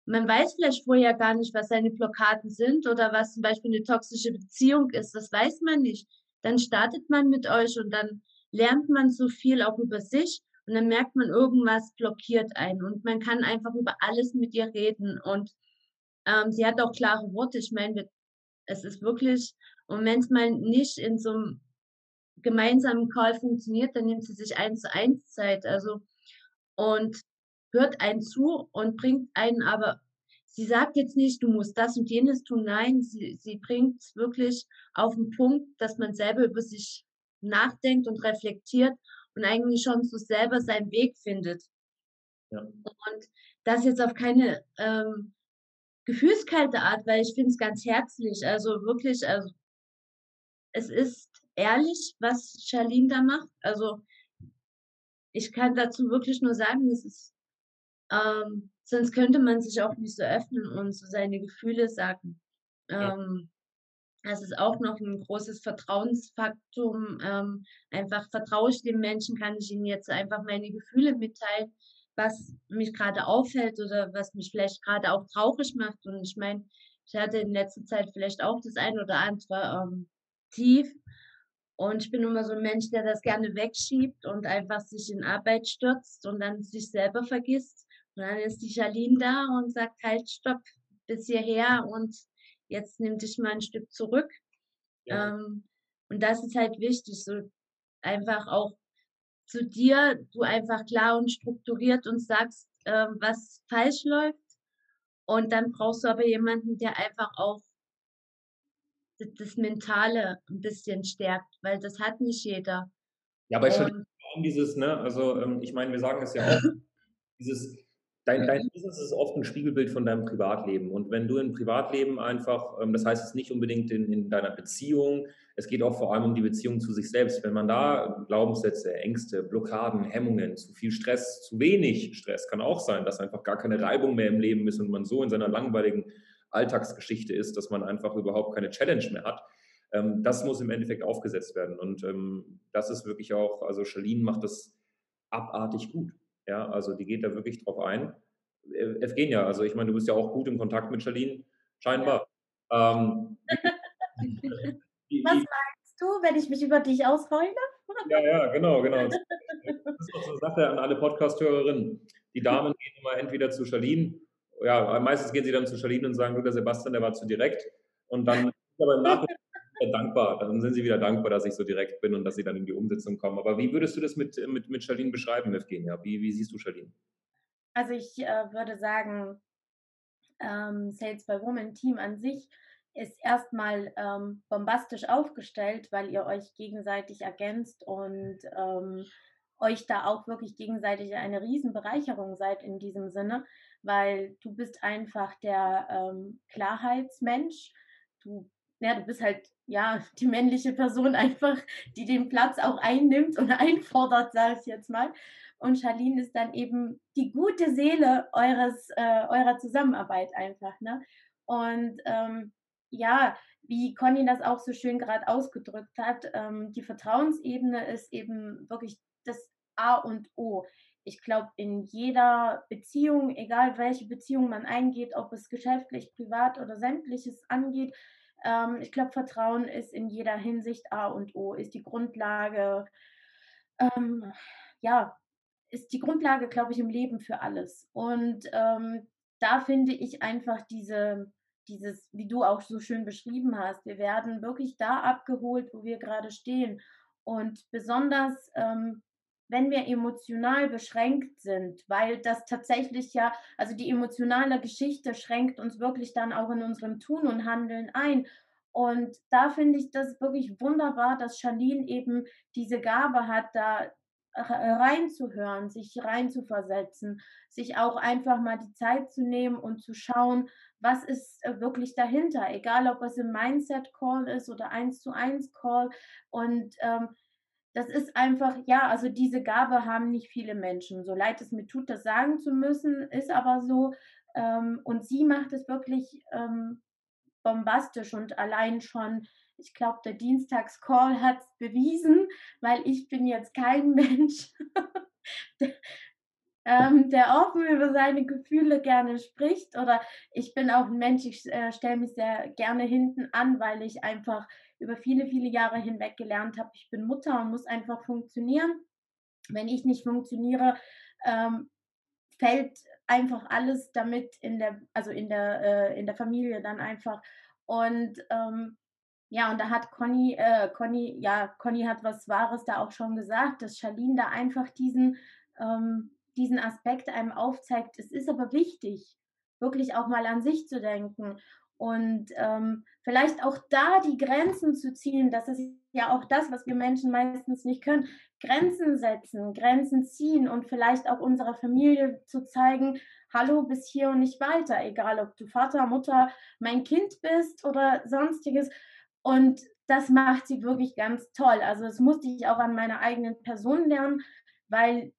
man weiß vielleicht vorher gar nicht, was seine Blockaden sind oder was zum Beispiel eine toxische Beziehung ist. Das weiß man nicht. Dann startet man mit euch und dann lernt man so viel auch über sich und dann merkt man, irgendwas blockiert einen und man kann einfach über alles mit ihr reden. Und ähm, sie hat auch klare Worte. Ich meine, es ist wirklich, und wenn es mal nicht in so einem gemeinsamen Call funktioniert, dann nimmt sie sich eins zu eins Zeit. Also, und hört einen zu und bringt einen aber, sie sagt jetzt nicht, du musst das und jenes tun, nein, sie, sie bringt es wirklich auf den Punkt, dass man selber über sich nachdenkt und reflektiert und eigentlich schon so selber seinen Weg findet. Ja. Und das jetzt auf keine ähm, gefühlskalte Art, weil ich finde es ganz herzlich. Also wirklich, also es ist ehrlich, was Charlene da macht. Also ich kann dazu wirklich nur sagen, es ist ähm, sonst könnte man sich auch nicht so öffnen und so seine Gefühle sagen. Ähm, das ist auch noch ein großes Vertrauensfaktum. Ähm, einfach vertraue ich dem Menschen, kann ich ihm jetzt einfach meine Gefühle mitteilen, was mich gerade auffällt oder was mich vielleicht gerade auch traurig macht. Und ich meine, ich hatte in letzter Zeit vielleicht auch das ein oder andere ähm, Tief. Und ich bin immer so ein Mensch, der das gerne wegschiebt und einfach sich in Arbeit stürzt und dann sich selber vergisst. Und dann ist die Charlene da und sagt, halt, stopp, bis hierher und jetzt nimm dich mal ein Stück zurück. Ja. Ähm, und das ist halt wichtig, so einfach auch zu dir, du einfach klar und strukturiert und sagst, äh, was falsch läuft. Und dann brauchst du aber jemanden, der einfach auch das Mentale ein bisschen stärkt, weil das hat nicht jeder. Ja, aber ich und, dieses, ne, also ähm, ich meine, wir sagen es ja auch, [LAUGHS] dieses Dein, dein Business ist oft ein Spiegelbild von deinem Privatleben. Und wenn du im Privatleben einfach, ähm, das heißt es nicht unbedingt in, in, deiner Beziehung, es geht auch vor allem um die Beziehung zu sich selbst. Wenn man da Glaubenssätze, Ängste, Blockaden, Hemmungen, zu viel Stress, zu wenig Stress, kann auch sein, dass einfach gar keine Reibung mehr im Leben ist und man so in seiner langweiligen Alltagsgeschichte ist, dass man einfach überhaupt keine Challenge mehr hat. Ähm, das muss im Endeffekt aufgesetzt werden. Und ähm, das ist wirklich auch, also Charlene macht das abartig gut. Ja, also die geht da wirklich drauf ein. Äh, Evgenia, also ich meine, du bist ja auch gut im Kontakt mit Charlene, scheinbar. Ja. Ähm, [LAUGHS] [LAUGHS] Was meinst du, wenn ich mich über dich ausheule? ja, ja, genau, genau. [LAUGHS] Das ist auch so eine Sache an alle Podcast-Hörerinnen. Die Damen gehen immer entweder zu Charlene, ja, meistens gehen sie dann zu Charlene und sagen, du, der Sebastian, der war zu direkt. Und dann aber im Nachhinein [LAUGHS] dankbar. Dann sind sie wieder dankbar, dass ich so direkt bin und dass sie dann in die Umsetzung kommen. Aber wie würdest du das mit, mit, mit Charlene beschreiben, Evgenia? Wie, wie siehst du Charlene? Also ich äh, würde sagen, ähm, Sales by Woman Team an sich ist erstmal ähm, bombastisch aufgestellt, weil ihr euch gegenseitig ergänzt und ähm, euch da auch wirklich gegenseitig eine Riesenbereicherung seid in diesem Sinne, weil du bist einfach der ähm, Klarheitsmensch. Du, ja, du bist halt ja, [LAUGHS] die männliche Person einfach, die den Platz auch einnimmt und [LAUGHS] einfordert, sage ich jetzt mal. Und Charlene ist dann eben die gute Seele eures, äh, eurer Zusammenarbeit einfach. Ne? Und ähm, ja, wie Conny das auch so schön gerade ausgedrückt hat, ähm, die Vertrauensebene ist eben wirklich das A und O. Ich glaube, in jeder Beziehung, egal welche Beziehung man eingeht, ob es geschäftlich, privat oder sämtliches angeht, ähm, ich glaube, Vertrauen ist in jeder Hinsicht A und O, ist die Grundlage, ähm, ja, ist die Grundlage, glaube ich, im Leben für alles. Und ähm, da finde ich einfach diese, dieses, wie du auch so schön beschrieben hast, wir werden wirklich da abgeholt, wo wir gerade stehen. Und besonders, ähm, wenn wir emotional beschränkt sind, weil das tatsächlich ja, also die emotionale Geschichte schränkt uns wirklich dann auch in unserem Tun und Handeln ein. Und da finde ich das wirklich wunderbar, dass Charlene eben diese Gabe hat, da reinzuhören, sich reinzuversetzen, sich auch einfach mal die Zeit zu nehmen und zu schauen, was ist äh, wirklich dahinter, egal ob es im Mindset-Call ist oder eins zu eins Call. Und ähm, das ist einfach, ja, also diese Gabe haben nicht viele Menschen. So leid es mir tut, das sagen zu müssen, ist aber so. Ähm, und sie macht es wirklich ähm, bombastisch und allein schon, ich glaube, der Dienstagscall hat es bewiesen, weil ich bin jetzt kein [LAUGHS] Mensch, der, ähm, der offen über seine Gefühle gerne spricht oder ich bin auch ein Mensch, ich äh, stelle mich sehr gerne hinten an, weil ich einfach über viele, viele Jahre hinweg gelernt habe, ich bin Mutter und muss einfach funktionieren. Wenn ich nicht funktioniere, ähm, fällt einfach alles damit in der, also in der, äh, in der Familie dann einfach. Und ähm, ja, und da hat Conny, äh, Conny, ja, Conny hat was Wahres da auch schon gesagt, dass Charlene da einfach diesen, ähm, diesen Aspekt einem aufzeigt. Es ist aber wichtig, wirklich auch mal an sich zu denken und ähm, vielleicht auch da die Grenzen zu ziehen, das ist ja auch das, was wir Menschen meistens nicht können, Grenzen setzen, Grenzen ziehen und vielleicht auch unserer Familie zu zeigen, hallo, bis hier und nicht weiter, egal ob du Vater, Mutter, mein Kind bist oder sonstiges. Und das macht sie wirklich ganz toll. Also das musste ich auch an meiner eigenen Person lernen, weil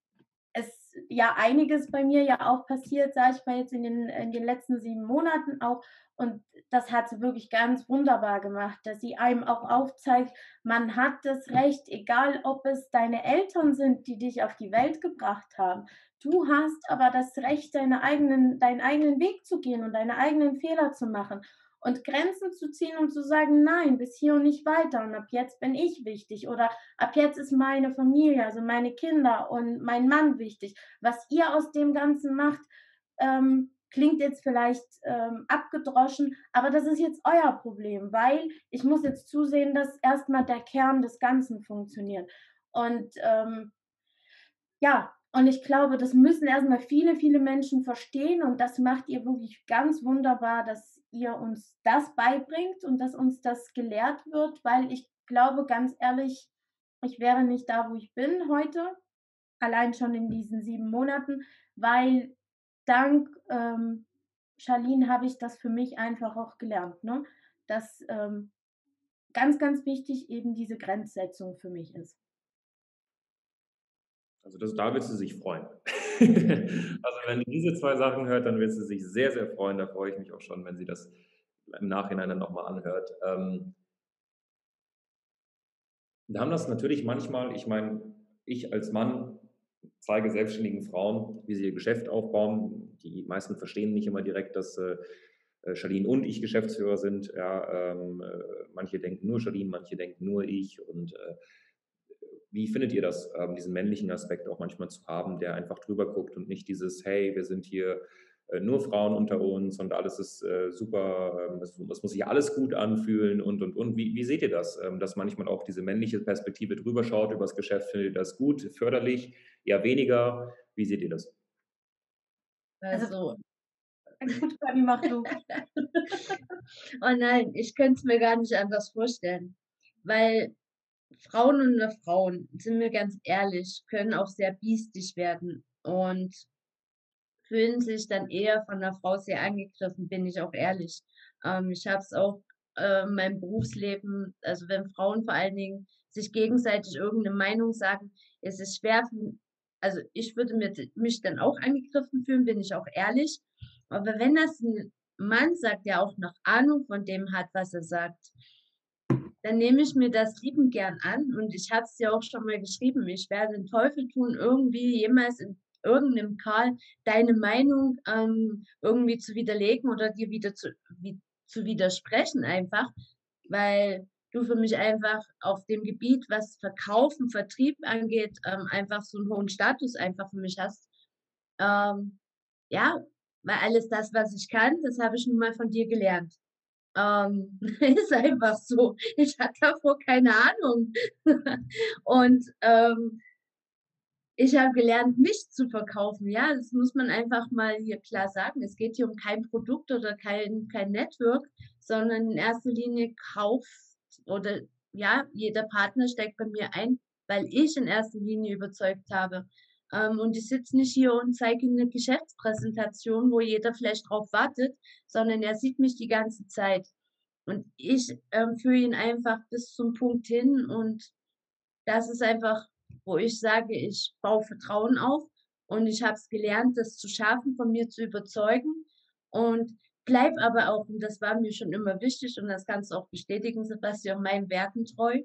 es ja einiges bei mir ja auch passiert, sage ich mal jetzt in den, in den letzten sieben Monaten auch. Und das hat sie wirklich ganz wunderbar gemacht, dass sie einem auch aufzeigt, man hat das Recht, egal ob es deine Eltern sind, die dich auf die Welt gebracht haben. Du hast aber das Recht, deine eigenen, deinen eigenen Weg zu gehen und deine eigenen Fehler zu machen und Grenzen zu ziehen und zu sagen, nein, bis hier und nicht weiter und ab jetzt bin ich wichtig oder ab jetzt ist meine Familie, also meine Kinder und mein Mann wichtig. Was ihr aus dem Ganzen macht, ähm, klingt jetzt vielleicht ähm, abgedroschen, aber das ist jetzt euer Problem, weil ich muss jetzt zusehen, dass erstmal der Kern des Ganzen funktioniert. Und ähm, ja, und ich glaube, das müssen erstmal viele, viele Menschen verstehen und das macht ihr wirklich ganz wunderbar, dass ihr uns das beibringt und dass uns das gelehrt wird, weil ich glaube ganz ehrlich, ich wäre nicht da, wo ich bin heute, allein schon in diesen sieben Monaten, weil dank ähm, Charlene habe ich das für mich einfach auch gelernt, ne? dass ähm, ganz, ganz wichtig eben diese Grenzsetzung für mich ist. Also das, da wird sie sich freuen. [LAUGHS] also wenn sie diese zwei Sachen hört, dann wird sie sich sehr, sehr freuen. Da freue ich mich auch schon, wenn sie das im Nachhinein dann nochmal anhört. Ähm, wir haben das natürlich manchmal, ich meine, ich als Mann zeige selbstständigen Frauen, wie sie ihr Geschäft aufbauen. Die meisten verstehen nicht immer direkt, dass äh, äh Charlene und ich Geschäftsführer sind. Ja, ähm, äh, manche denken nur Charlene, manche denken nur ich. Und äh, wie findet ihr das, ähm, diesen männlichen Aspekt auch manchmal zu haben, der einfach drüber guckt und nicht dieses, hey, wir sind hier äh, nur Frauen unter uns und alles ist äh, super, ähm, es, muss sich alles gut anfühlen und, und, und. Wie, wie seht ihr das, ähm, dass manchmal auch diese männliche Perspektive drüber schaut über das Geschäft? Findet ihr das gut, förderlich, eher weniger? Wie seht ihr das? Also, gut, Fanny, mach du. [LAUGHS] oh nein, ich könnte es mir gar nicht anders vorstellen, weil Frauen und Frauen, sind wir ganz ehrlich, können auch sehr biestig werden und fühlen sich dann eher von der Frau sehr angegriffen, bin ich auch ehrlich. Ähm, ich habe es auch äh, in meinem Berufsleben, also wenn Frauen vor allen Dingen sich gegenseitig irgendeine Meinung sagen, ist es schwer, also ich würde mich dann auch angegriffen fühlen, bin ich auch ehrlich. Aber wenn das ein Mann sagt, der auch noch Ahnung von dem hat, was er sagt, dann nehme ich mir das lieben gern an und ich habe es ja auch schon mal geschrieben, ich werde den Teufel tun, irgendwie jemals in irgendeinem Karl deine Meinung ähm, irgendwie zu widerlegen oder dir wieder zu, wie, zu widersprechen einfach, weil du für mich einfach auf dem Gebiet, was Verkaufen, Vertrieb angeht, ähm, einfach so einen hohen Status einfach für mich hast. Ähm, ja, weil alles das, was ich kann, das habe ich nun mal von dir gelernt. Ähm, [LAUGHS] ist einfach so. Ich hatte davor keine Ahnung. [LAUGHS] und ähm, ich habe gelernt, mich zu verkaufen. Ja, das muss man einfach mal hier klar sagen. Es geht hier um kein Produkt oder kein, kein Network, sondern in erster Linie kauft oder ja, jeder Partner steckt bei mir ein, weil ich in erster Linie überzeugt habe. Ähm, und ich sitze nicht hier und zeige eine Geschäftspräsentation, wo jeder vielleicht drauf wartet, sondern er sieht mich die ganze Zeit. Und ich ähm, führe ihn einfach bis zum Punkt hin und das ist einfach wo ich sage, ich baue Vertrauen auf und ich habe es gelernt, das zu schaffen, von mir zu überzeugen und bleib aber auch, und das war mir schon immer wichtig und das kannst du auch bestätigen, Sebastian, meinen Werten treu.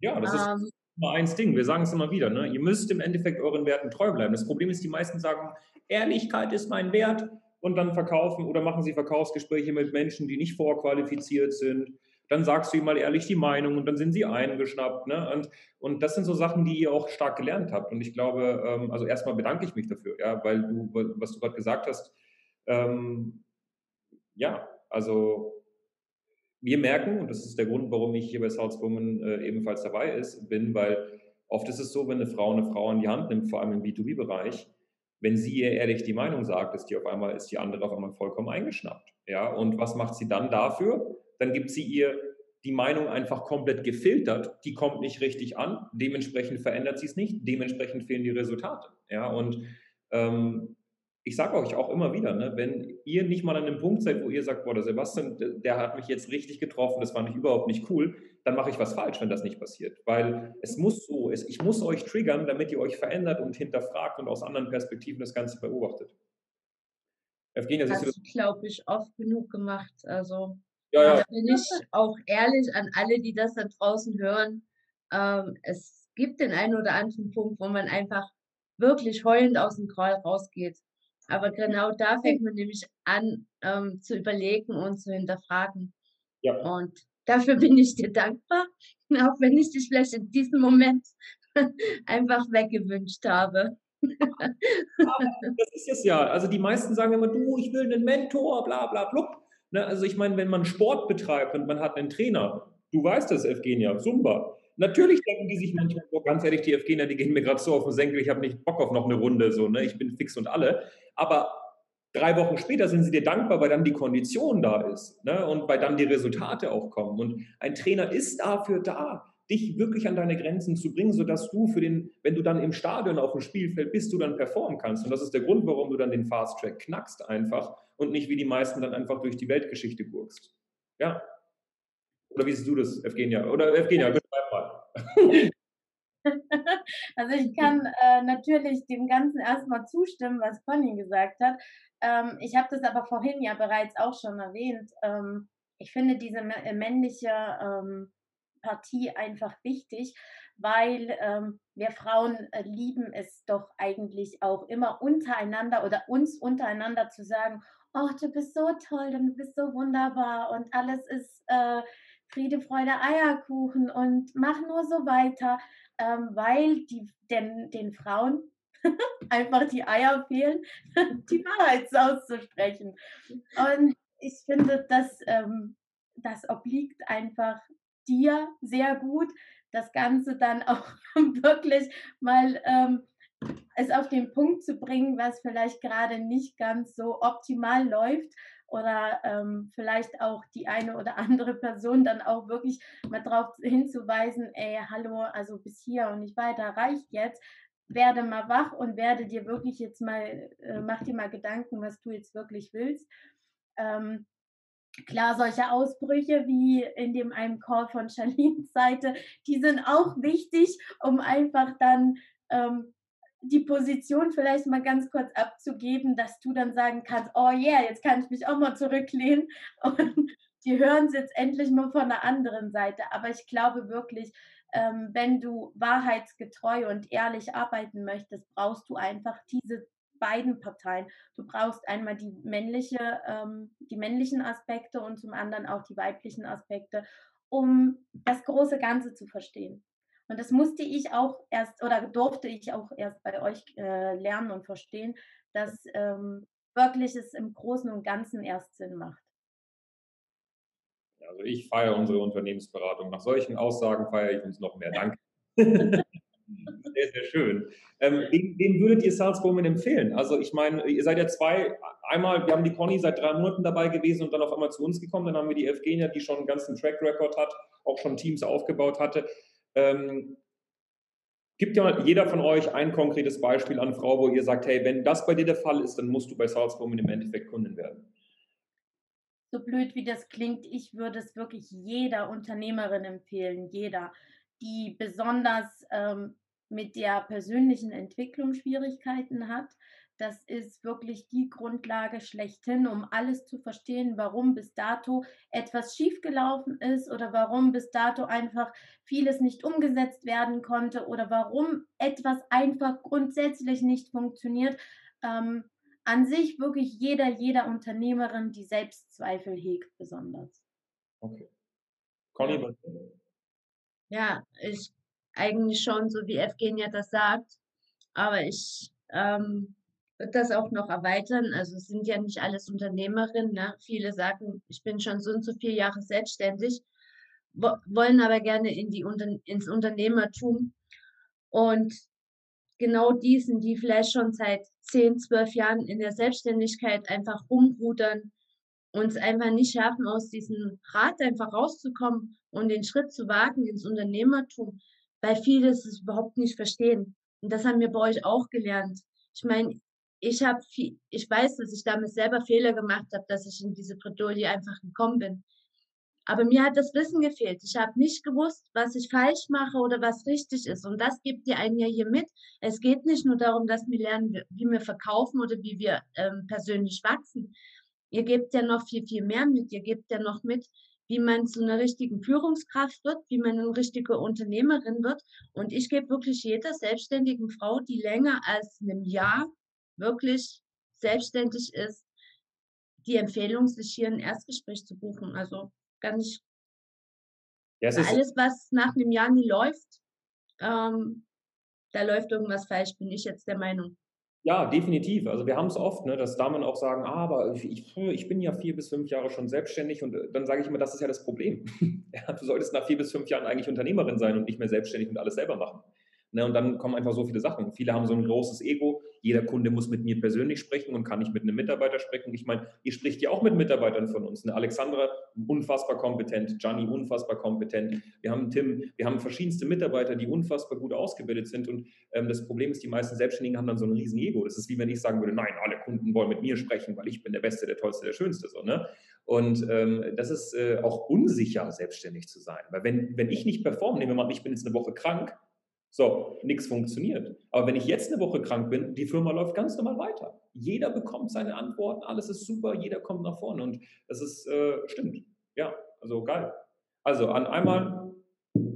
Ja, das ähm, ist immer eins Ding, wir sagen es immer wieder, ne? ihr müsst im Endeffekt euren Werten treu bleiben. Das Problem ist, die meisten sagen, Ehrlichkeit ist mein Wert und dann verkaufen oder machen sie Verkaufsgespräche mit Menschen, die nicht vorqualifiziert sind dann sagst du ihm mal ehrlich die Meinung und dann sind sie eingeschnappt. Ne? Und, und das sind so Sachen, die ihr auch stark gelernt habt. Und ich glaube, ähm, also erstmal bedanke ich mich dafür, ja, weil du, was du gerade gesagt hast, ähm, ja, also wir merken, und das ist der Grund, warum ich hier bei Salzburgen äh, ebenfalls dabei ist, bin, weil oft ist es so, wenn eine Frau eine Frau an die Hand nimmt, vor allem im B2B-Bereich, wenn sie ihr ehrlich die Meinung sagt, ist die auf einmal, ist die andere auf einmal vollkommen eingeschnappt. Ja, und was macht sie dann dafür? dann gibt sie ihr die Meinung einfach komplett gefiltert, die kommt nicht richtig an, dementsprechend verändert sie es nicht, dementsprechend fehlen die Resultate. Ja, und ähm, ich sage euch auch immer wieder, ne, wenn ihr nicht mal an dem Punkt seid, wo ihr sagt, boah, der Sebastian, der hat mich jetzt richtig getroffen, das fand ich überhaupt nicht cool, dann mache ich was falsch, wenn das nicht passiert. Weil es muss so, es, ich muss euch triggern, damit ihr euch verändert und hinterfragt und aus anderen Perspektiven das Ganze beobachtet. Evgenia, das du, glaube ich, oft genug gemacht. Also ja, ja. Da bin ich auch ehrlich an alle, die das da draußen hören. Ähm, es gibt den einen oder anderen Punkt, wo man einfach wirklich heulend aus dem Kreuz rausgeht. Aber genau da fängt man nämlich an ähm, zu überlegen und zu hinterfragen. Ja. Und dafür [LAUGHS] bin ich dir dankbar, auch wenn ich dich vielleicht in diesem Moment [LAUGHS] einfach weggewünscht habe. das ist es ja. Also die meisten sagen immer, du, ich will einen Mentor, bla bla blub. Ne, also ich meine, wenn man Sport betreibt und man hat einen Trainer, du weißt das, Evgenia, Zumba. Natürlich denken die sich manchmal, oh, ganz ehrlich, die Evgenia, die gehen mir gerade so auf den Senkel, ich habe nicht Bock auf noch eine Runde, so, ne? ich bin fix und alle. Aber drei Wochen später sind sie dir dankbar, weil dann die Kondition da ist ne? und weil dann die Resultate auch kommen. Und ein Trainer ist dafür da, dich wirklich an deine Grenzen zu bringen, sodass du für den, wenn du dann im Stadion auf dem Spielfeld bist, du dann performen kannst. Und das ist der Grund, warum du dann den Fast Track knackst einfach und nicht wie die meisten dann einfach durch die Weltgeschichte gurkst. Ja. Oder wie siehst du das, Evgenia? Oder Evgenia. [LAUGHS] Also ich kann äh, natürlich dem Ganzen erstmal zustimmen, was Conny gesagt hat. Ähm, ich habe das aber vorhin ja bereits auch schon erwähnt. Ähm, ich finde diese männliche ähm, Partie einfach wichtig, weil ähm, wir Frauen äh, lieben es doch eigentlich auch immer untereinander oder uns untereinander zu sagen, oh, du bist so toll und du bist so wunderbar und alles ist äh, Friede, Freude, Eierkuchen und mach nur so weiter, ähm, weil die, den, den Frauen [LAUGHS] einfach die Eier fehlen, [LAUGHS] die Wahrheit [LAUGHS] auszusprechen. Und ich finde, dass ähm, das obliegt einfach dir sehr gut, das Ganze dann auch wirklich mal ähm, es auf den Punkt zu bringen, was vielleicht gerade nicht ganz so optimal läuft oder ähm, vielleicht auch die eine oder [LAUGHS] andere Person dann auch wirklich mal darauf hinzuweisen, ey, hallo, also bis hier und nicht weiter, reicht jetzt. Werde mal wach und werde dir wirklich jetzt mal, äh, mach dir mal Gedanken, was du jetzt wirklich willst. Ähm, Klar, solche Ausbrüche wie in dem einen Call von Charlines Seite, die sind auch wichtig, um einfach dann ähm, die Position vielleicht mal ganz kurz abzugeben, dass du dann sagen kannst, oh yeah, jetzt kann ich mich auch mal zurücklehnen [LAUGHS] und die hören es jetzt endlich mal von der anderen Seite. Aber ich glaube wirklich, ähm, wenn du wahrheitsgetreu und ehrlich arbeiten möchtest, brauchst du einfach diese beiden Parteien. Du brauchst einmal die männliche, ähm, die männlichen Aspekte und zum anderen auch die weiblichen Aspekte, um das große Ganze zu verstehen. Und das musste ich auch erst oder durfte ich auch erst bei euch äh, lernen und verstehen, dass ähm, wirklich es im Großen und Ganzen erst Sinn macht. Also ich feiere unsere Unternehmensberatung. Nach solchen Aussagen feiere ich uns noch mehr. [LAUGHS] Danke. sehr, sehr schön. Ähm, wem, wem, würdet ihr Salzburg empfehlen? Also ich meine, ihr seid ja zwei, einmal, wir haben die Conny seit drei Monaten dabei gewesen und dann auf einmal zu uns gekommen. Dann haben wir die Evgenia, die schon einen ganzen Track Record hat, auch schon Teams aufgebaut hatte. Ähm, gibt ja jeder von euch ein konkretes Beispiel an Frau, wo ihr sagt, hey, wenn das bei dir der Fall ist, dann musst du bei Salzburg im Endeffekt Kundin werden. So blöd wie das klingt, ich würde es wirklich jeder Unternehmerin empfehlen, jeder, die besonders ähm, mit der persönlichen Entwicklung Schwierigkeiten hat. Das ist wirklich die Grundlage schlechthin, um alles zu verstehen, warum bis dato etwas schiefgelaufen ist oder warum bis dato einfach vieles nicht umgesetzt werden konnte oder warum etwas einfach grundsätzlich nicht funktioniert. Ähm, an sich wirklich jeder, jeder Unternehmerin, die Selbstzweifel hegt, besonders. Okay. Conny? Ja, ich eigentlich schon, so wie Evgenia das sagt. Aber ich ähm, würde das auch noch erweitern. Also es sind ja nicht alles Unternehmerinnen. Ne? Viele sagen, ich bin schon so und so vier Jahre selbstständig, wo, wollen aber gerne in die ins Unternehmertum. Und genau diesen, die vielleicht schon seit zehn, zwölf Jahren in der Selbstständigkeit einfach rumrudern und es einfach nicht schaffen, aus diesem Rad einfach rauszukommen und den Schritt zu wagen ins Unternehmertum, weil viele es überhaupt nicht verstehen. Und das haben wir bei euch auch gelernt. Ich meine, ich habe ich weiß, dass ich damit selber Fehler gemacht habe, dass ich in diese Bredouille einfach gekommen bin. Aber mir hat das Wissen gefehlt. Ich habe nicht gewusst, was ich falsch mache oder was richtig ist. Und das gibt ihr einen ja hier mit. Es geht nicht nur darum, dass wir lernen, wie wir verkaufen oder wie wir ähm, persönlich wachsen. Ihr gebt ja noch viel, viel mehr mit. Ihr gebt ja noch mit, wie man zu einer richtigen Führungskraft wird, wie man eine richtige Unternehmerin wird. Und ich gebe wirklich jeder selbstständigen Frau, die länger als einem Jahr wirklich selbstständig ist, die Empfehlung, sich hier ein Erstgespräch zu buchen. Also gar nicht. Ja, alles, was nach einem Jahr nie läuft, ähm, da läuft irgendwas falsch, bin ich jetzt der Meinung. Ja, definitiv. Also wir haben es oft, ne, dass Damen auch sagen, ah, aber ich, ich bin ja vier bis fünf Jahre schon selbstständig und äh, dann sage ich immer, das ist ja das Problem. [LAUGHS] ja, du solltest nach vier bis fünf Jahren eigentlich Unternehmerin sein und nicht mehr selbstständig und alles selber machen. Ne, und dann kommen einfach so viele Sachen. Viele haben so ein großes Ego. Jeder Kunde muss mit mir persönlich sprechen und kann nicht mit einem Mitarbeiter sprechen. Ich meine, ihr spricht ja auch mit Mitarbeitern von uns. Eine Alexandra, unfassbar kompetent. Gianni, unfassbar kompetent. Wir haben Tim, wir haben verschiedenste Mitarbeiter, die unfassbar gut ausgebildet sind. Und ähm, das Problem ist, die meisten Selbstständigen haben dann so ein riesen Ego. Das ist wie wenn ich sagen würde, nein, alle Kunden wollen mit mir sprechen, weil ich bin der Beste, der Tollste, der Schönste. So, ne? Und ähm, das ist äh, auch unsicher, selbstständig zu sein. Weil wenn, wenn ich nicht performe, nehmen wir mal, ich bin jetzt eine Woche krank, so, nichts funktioniert. Aber wenn ich jetzt eine Woche krank bin, die Firma läuft ganz normal weiter. Jeder bekommt seine Antworten, alles ist super, jeder kommt nach vorne und das ist, äh, stimmt. Ja, also geil. Also an einmal,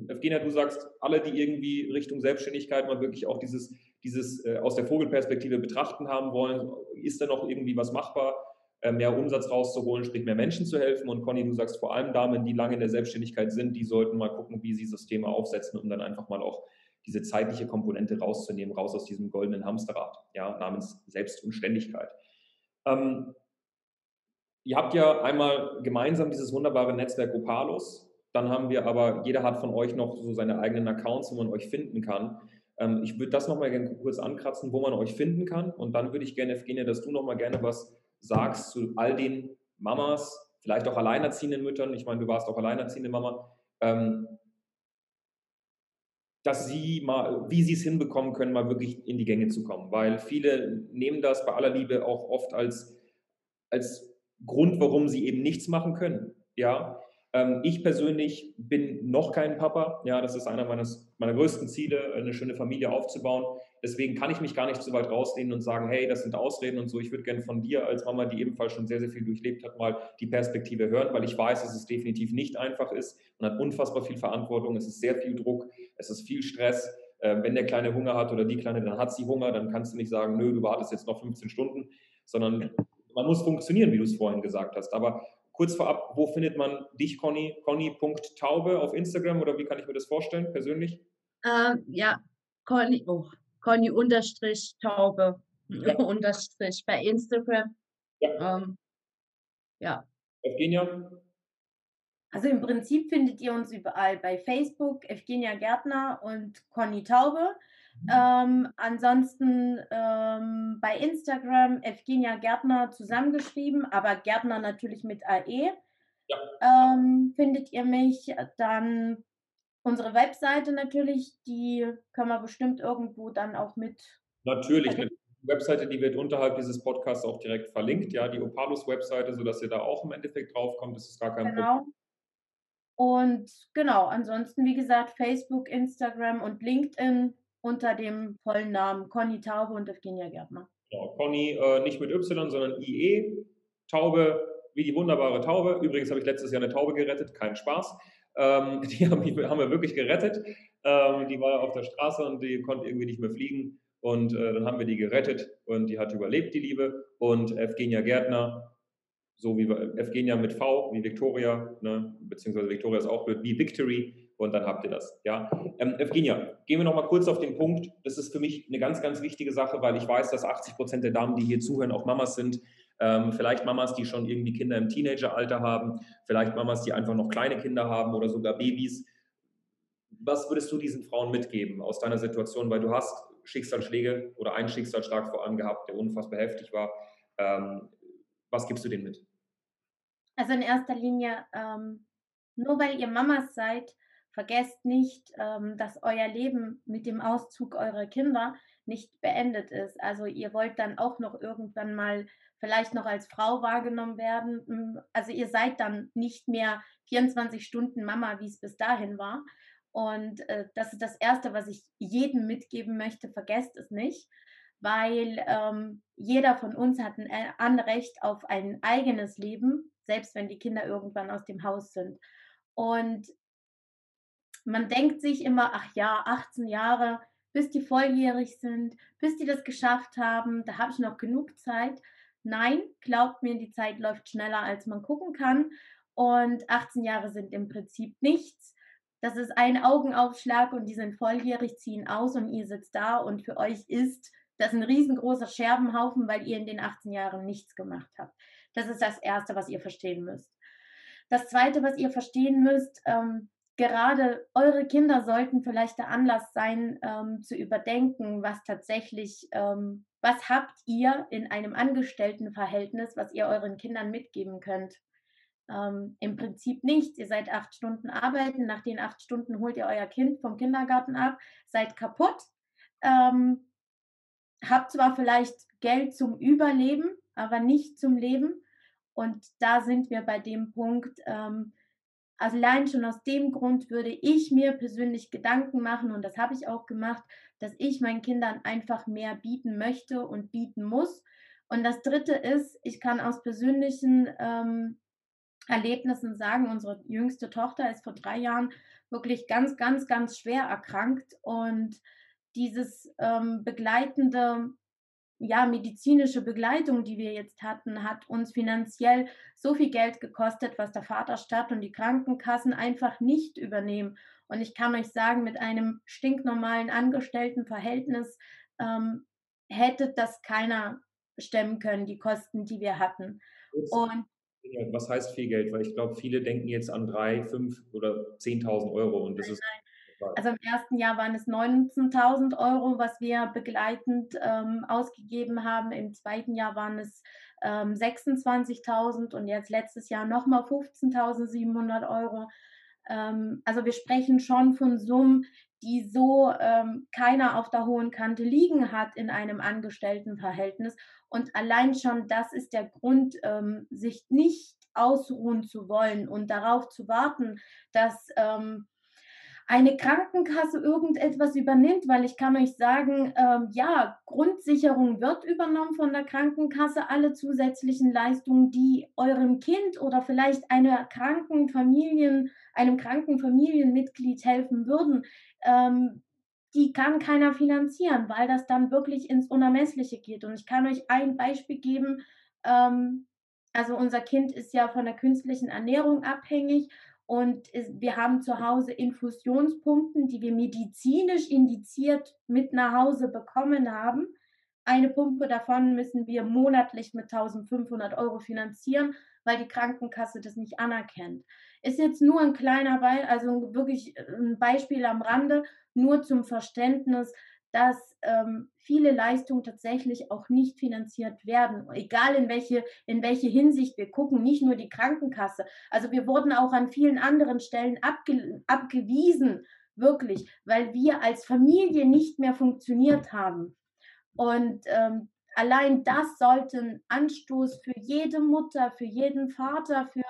Evgenia, du sagst, alle, die irgendwie Richtung Selbstständigkeit mal wirklich auch dieses, dieses äh, aus der Vogelperspektive betrachten haben wollen, ist da noch irgendwie was machbar? Äh, mehr Umsatz rauszuholen, sprich mehr Menschen zu helfen. Und Conny, du sagst vor allem Damen, die lange in der Selbstständigkeit sind, die sollten mal gucken, wie sie Systeme aufsetzen, um dann einfach mal auch diese zeitliche Komponente rauszunehmen, raus aus diesem goldenen Hamsterrad, ja, namens Selbst und Ständigkeit. Ähm, ihr habt ja einmal gemeinsam dieses wunderbare Netzwerk Opalus. Dann haben wir aber, jeder hat von euch noch so seine eigenen Accounts, wo man euch finden kann. Ähm, ich würde das nochmal gerne kurz ankratzen, wo man euch finden kann. Und dann würde ich gerne, Evgenia, dass du nochmal gerne was sagst zu all den Mamas, vielleicht auch alleinerziehenden Müttern. Ich meine, du warst auch alleinerziehende Mama. Ähm, dass sie mal, wie sie es hinbekommen können, mal wirklich in die Gänge zu kommen. Weil viele nehmen das bei aller Liebe auch oft als, als Grund, warum sie eben nichts machen können. Ja, ähm, ich persönlich bin noch kein Papa. Ja, das ist einer meines, meiner größten Ziele, eine schöne Familie aufzubauen. Deswegen kann ich mich gar nicht so weit rauslehnen und sagen, hey, das sind Ausreden und so. Ich würde gerne von dir als Mama, die ebenfalls schon sehr, sehr viel durchlebt hat, mal die Perspektive hören, weil ich weiß, dass es definitiv nicht einfach ist. Man hat unfassbar viel Verantwortung, es ist sehr viel Druck, es ist viel Stress. Ähm, wenn der Kleine Hunger hat oder die Kleine, dann hat sie Hunger, dann kannst du nicht sagen, nö, du wartest jetzt noch 15 Stunden, sondern man muss funktionieren, wie du es vorhin gesagt hast. Aber kurz vorab, wo findet man dich, Conny? Conny.taube auf Instagram oder wie kann ich mir das vorstellen, persönlich? Ähm, ja, Conny, oh, Conny unterstrich Taube ja. [LAUGHS] unterstrich bei Instagram. Ja. Ähm, ja. Evgenia? Also im Prinzip findet ihr uns überall bei Facebook, Evgenia Gärtner und Conny Taube. Ähm, ansonsten ähm, bei Instagram Evgenia Gärtner zusammengeschrieben, aber Gärtner natürlich mit AE. Ja. Ähm, findet ihr mich dann unsere Webseite natürlich, die können wir bestimmt irgendwo dann auch mit. Natürlich, eine Webseite, die wird unterhalb dieses Podcasts auch direkt verlinkt, ja, die Opalus-Webseite, sodass ihr da auch im Endeffekt draufkommt, das ist gar kein genau. Problem. Und genau, ansonsten, wie gesagt, Facebook, Instagram und LinkedIn unter dem vollen Namen Conny Taube und Evgenia Gärtner. Genau, Conny äh, nicht mit Y, sondern IE, Taube, wie die wunderbare Taube. Übrigens habe ich letztes Jahr eine Taube gerettet, kein Spaß. Ähm, [LAUGHS] die haben, haben, wir wirklich gerettet. Ähm, die war auf der Straße und die konnte irgendwie nicht mehr fliegen. Und äh, dann haben wir die gerettet und die hat überlebt, die Liebe. Und Evgenia Gärtner, so wie Evgenia mit V, wie Victoria, ne? beziehungsweise Victoria ist auch blöd, wie Victory. Und dann habt ihr das. Ja? Ähm, Evgenia, gehen wir noch mal kurz auf den Punkt. Das ist für mich eine ganz, ganz wichtige Sache, weil ich weiß, dass 80 Prozent der Damen, die hier zuhören, auch Mamas sind. Ähm, vielleicht Mamas, die schon irgendwie Kinder im Teenageralter haben, vielleicht Mamas, die einfach noch kleine Kinder haben oder sogar Babys. Was würdest du diesen Frauen mitgeben aus deiner Situation? Weil du hast Schicksalsschläge oder einen Schicksalsschlag vor allem gehabt, der unfassbar heftig war. Ähm, was gibst du denen mit? Also in erster Linie, ähm, nur weil ihr Mamas seid, vergesst nicht, ähm, dass euer Leben mit dem Auszug eurer Kinder nicht beendet ist. Also ihr wollt dann auch noch irgendwann mal vielleicht noch als Frau wahrgenommen werden. Hm, also ihr seid dann nicht mehr 24 Stunden Mama, wie es bis dahin war. Und äh, das ist das Erste, was ich jedem mitgeben möchte. Vergesst es nicht, weil ähm, jeder von uns hat ein äh, Anrecht auf ein eigenes Leben, selbst wenn die Kinder irgendwann aus dem Haus sind. Und man denkt sich immer, ach ja, 18 Jahre, bis die volljährig sind, bis die das geschafft haben, da habe ich noch genug Zeit. Nein, glaubt mir, die Zeit läuft schneller, als man gucken kann. Und 18 Jahre sind im Prinzip nichts. Das ist ein Augenaufschlag und die sind volljährig, ziehen aus und ihr sitzt da und für euch ist das ein riesengroßer Scherbenhaufen, weil ihr in den 18 Jahren nichts gemacht habt. Das ist das Erste, was ihr verstehen müsst. Das Zweite, was ihr verstehen müsst, ähm, gerade eure Kinder sollten vielleicht der Anlass sein, ähm, zu überdenken, was tatsächlich, ähm, was habt ihr in einem Angestelltenverhältnis, was ihr euren Kindern mitgeben könnt. Ähm, Im Prinzip nichts. Ihr seid acht Stunden arbeiten, nach den acht Stunden holt ihr euer Kind vom Kindergarten ab, seid kaputt, ähm, habt zwar vielleicht Geld zum Überleben, aber nicht zum Leben. Und da sind wir bei dem Punkt, ähm, allein schon aus dem Grund würde ich mir persönlich Gedanken machen, und das habe ich auch gemacht, dass ich meinen Kindern einfach mehr bieten möchte und bieten muss. Und das Dritte ist, ich kann aus persönlichen ähm, Erlebnissen sagen, unsere jüngste Tochter ist vor drei Jahren wirklich ganz, ganz, ganz schwer erkrankt und dieses ähm, begleitende ja, medizinische Begleitung, die wir jetzt hatten, hat uns finanziell so viel Geld gekostet, was der Vaterstadt und die Krankenkassen einfach nicht übernehmen. Und ich kann euch sagen, mit einem stinknormalen Angestelltenverhältnis ähm, hätte das keiner stemmen können, die Kosten, die wir hatten. Und was heißt viel Geld? Weil ich glaube, viele denken jetzt an drei, fünf oder 10.000 Euro und das nein, ist nein. Also im ersten Jahr waren es 19.000 Euro, was wir begleitend ähm, ausgegeben haben. Im zweiten Jahr waren es ähm, 26.000 und jetzt letztes Jahr nochmal 15.700 Euro. Ähm, also wir sprechen schon von Summen, die so ähm, keiner auf der hohen Kante liegen hat in einem Angestelltenverhältnis. Und allein schon das ist der Grund, ähm, sich nicht ausruhen zu wollen und darauf zu warten, dass ähm, eine Krankenkasse irgendetwas übernimmt, weil ich kann euch sagen, ähm, ja, Grundsicherung wird übernommen von der Krankenkasse, alle zusätzlichen Leistungen, die eurem Kind oder vielleicht einer kranken Familien, einem kranken Familienmitglied helfen würden, ähm, die kann keiner finanzieren, weil das dann wirklich ins Unermessliche geht. Und ich kann euch ein Beispiel geben. Ähm, also unser Kind ist ja von der künstlichen Ernährung abhängig und wir haben zu Hause Infusionspumpen, die wir medizinisch indiziert mit nach Hause bekommen haben. eine Pumpe davon müssen wir monatlich mit 1500 Euro finanzieren, weil die Krankenkasse das nicht anerkennt. Ist jetzt nur ein kleiner Beispiel, also wirklich ein Beispiel am Rande, nur zum Verständnis, dass ähm, viele Leistungen tatsächlich auch nicht finanziert werden, egal in welche, in welche Hinsicht wir gucken, nicht nur die Krankenkasse. Also wir wurden auch an vielen anderen Stellen abge abgewiesen, wirklich, weil wir als Familie nicht mehr funktioniert haben. Und ähm, allein das sollte ein Anstoß für jede Mutter, für jeden Vater, für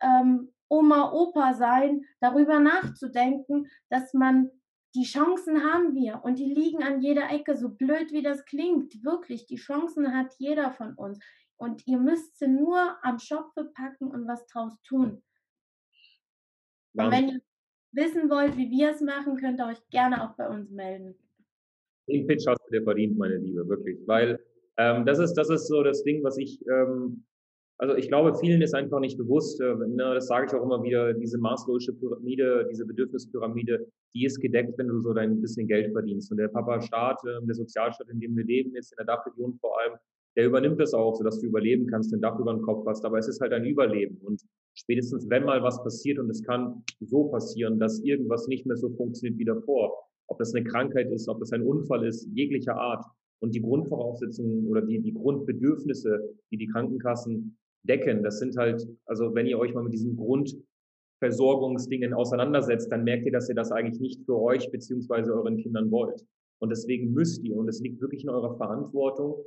ähm, Oma, Opa sein, darüber nachzudenken, dass man die Chancen haben wir und die liegen an jeder Ecke, so blöd wie das klingt. Wirklich, die Chancen hat jeder von uns. Und ihr müsst sie nur am Schopfe packen und was draus tun. Und wenn ihr wissen wollt, wie wir es machen, könnt ihr euch gerne auch bei uns melden. Den Pitch hast du dir verdient, meine Liebe, wirklich. Weil ähm, das, ist, das ist so das Ding, was ich ähm, also ich glaube, vielen ist einfach nicht bewusst, äh, ne, das sage ich auch immer wieder, diese maßlose Pyramide, diese Bedürfnispyramide, die ist gedeckt, wenn du so dein bisschen Geld verdienst. Und der Papa-Staat, äh, der Sozialstaat, in dem wir leben, ist in der Dachregion vor allem, der übernimmt das auch, sodass du überleben kannst, den Dach über den Kopf hast. Aber es ist halt ein Überleben. Und spätestens, wenn mal was passiert, und es kann so passieren, dass irgendwas nicht mehr so funktioniert wie davor, ob das eine Krankheit ist, ob das ein Unfall ist, jeglicher Art, und die Grundvoraussetzungen oder die, die Grundbedürfnisse, die die Krankenkassen decken. Das sind halt, also wenn ihr euch mal mit diesen Grundversorgungsdingen auseinandersetzt, dann merkt ihr, dass ihr das eigentlich nicht für euch beziehungsweise euren Kindern wollt. Und deswegen müsst ihr, und es liegt wirklich in eurer Verantwortung,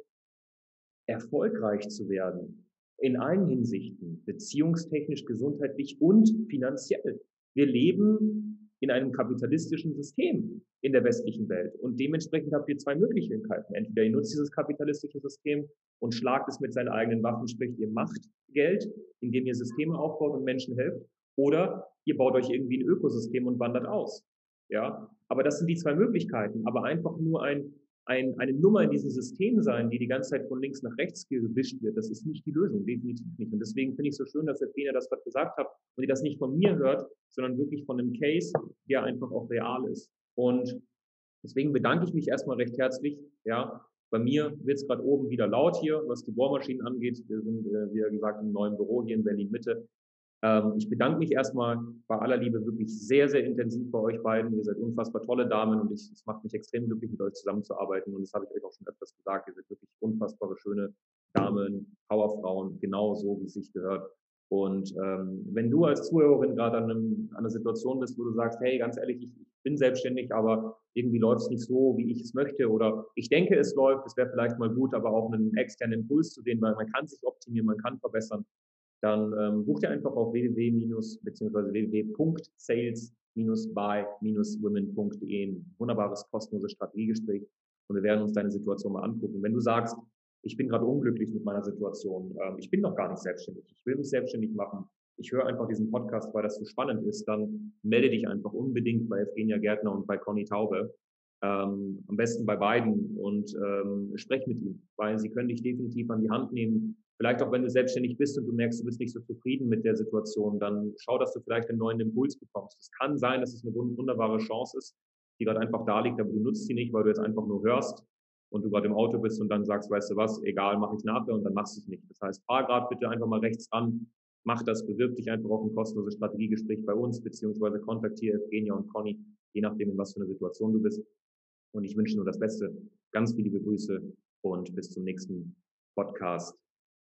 erfolgreich zu werden. In allen Hinsichten, beziehungstechnisch, gesundheitlich und finanziell. Wir leben in einem kapitalistischen System in der westlichen Welt. Und dementsprechend habt ihr zwei Möglichkeiten. Entweder ihr nutzt dieses kapitalistische System und schlagt es mit seinen eigenen Waffen, sprich ihr macht Geld, indem ihr Systeme aufbaut und Menschen helft, oder ihr baut euch irgendwie ein Ökosystem und wandert aus. Ja, aber das sind die zwei Möglichkeiten. Aber einfach nur ein, ein, eine Nummer in diesem System sein, die die ganze Zeit von links nach rechts gewischt wird, das ist nicht die Lösung, definitiv nicht. Und deswegen finde ich es so schön, dass der Trainer das gerade gesagt hat und ihr das nicht von mir hört, sondern wirklich von einem Case, der einfach auch real ist. Und deswegen bedanke ich mich erstmal recht herzlich. Ja, bei mir wird es gerade oben wieder laut hier, was die Bohrmaschinen angeht. Wir sind, äh, wie gesagt, im neuen Büro hier in Berlin Mitte. Ähm, ich bedanke mich erstmal bei aller Liebe wirklich sehr, sehr intensiv bei euch beiden. Ihr seid unfassbar tolle Damen und ich, es macht mich extrem glücklich, mit euch zusammenzuarbeiten. Und das habe ich euch auch schon öfters gesagt. Ihr seid wirklich unfassbare, schöne Damen, Powerfrauen, genau so, wie es sich gehört. Und ähm, wenn du als Zuhörerin gerade an, an einer Situation bist, wo du sagst, hey, ganz ehrlich, ich, bin selbstständig, aber irgendwie läuft es nicht so, wie ich es möchte oder ich denke, es läuft, es wäre vielleicht mal gut, aber auch einen externen Impuls zu sehen, weil man kann sich optimieren, man kann verbessern, dann ähm, bucht ihr einfach auf www- bzw. www.sales-by-women.de ein wunderbares kostenloses Strategiegespräch und wir werden uns deine Situation mal angucken. Wenn du sagst, ich bin gerade unglücklich mit meiner Situation, ähm, ich bin noch gar nicht selbstständig, ich will mich selbstständig machen, ich höre einfach diesen Podcast, weil das so spannend ist, dann melde dich einfach unbedingt bei Evgenia Gärtner und bei Conny Taube. Ähm, am besten bei beiden und ähm, sprech mit ihnen, weil sie können dich definitiv an die Hand nehmen. Vielleicht auch, wenn du selbstständig bist und du merkst, du bist nicht so zufrieden mit der Situation, dann schau, dass du vielleicht einen neuen Impuls bekommst. Es kann sein, dass es eine wunderbare Chance ist, die gerade einfach da liegt, aber du nutzt sie nicht, weil du jetzt einfach nur hörst und du gerade im Auto bist und dann sagst, weißt du was, egal, mache ich nachher und dann machst du es nicht. Das heißt, fahr gerade bitte einfach mal rechts ran, mach das, bewirb dich einfach auf ein kostenloses Strategiegespräch bei uns, beziehungsweise kontaktiere Evgenia und Conny, je nachdem, in was für einer Situation du bist. Und ich wünsche nur das Beste. Ganz viele Grüße und bis zum nächsten Podcast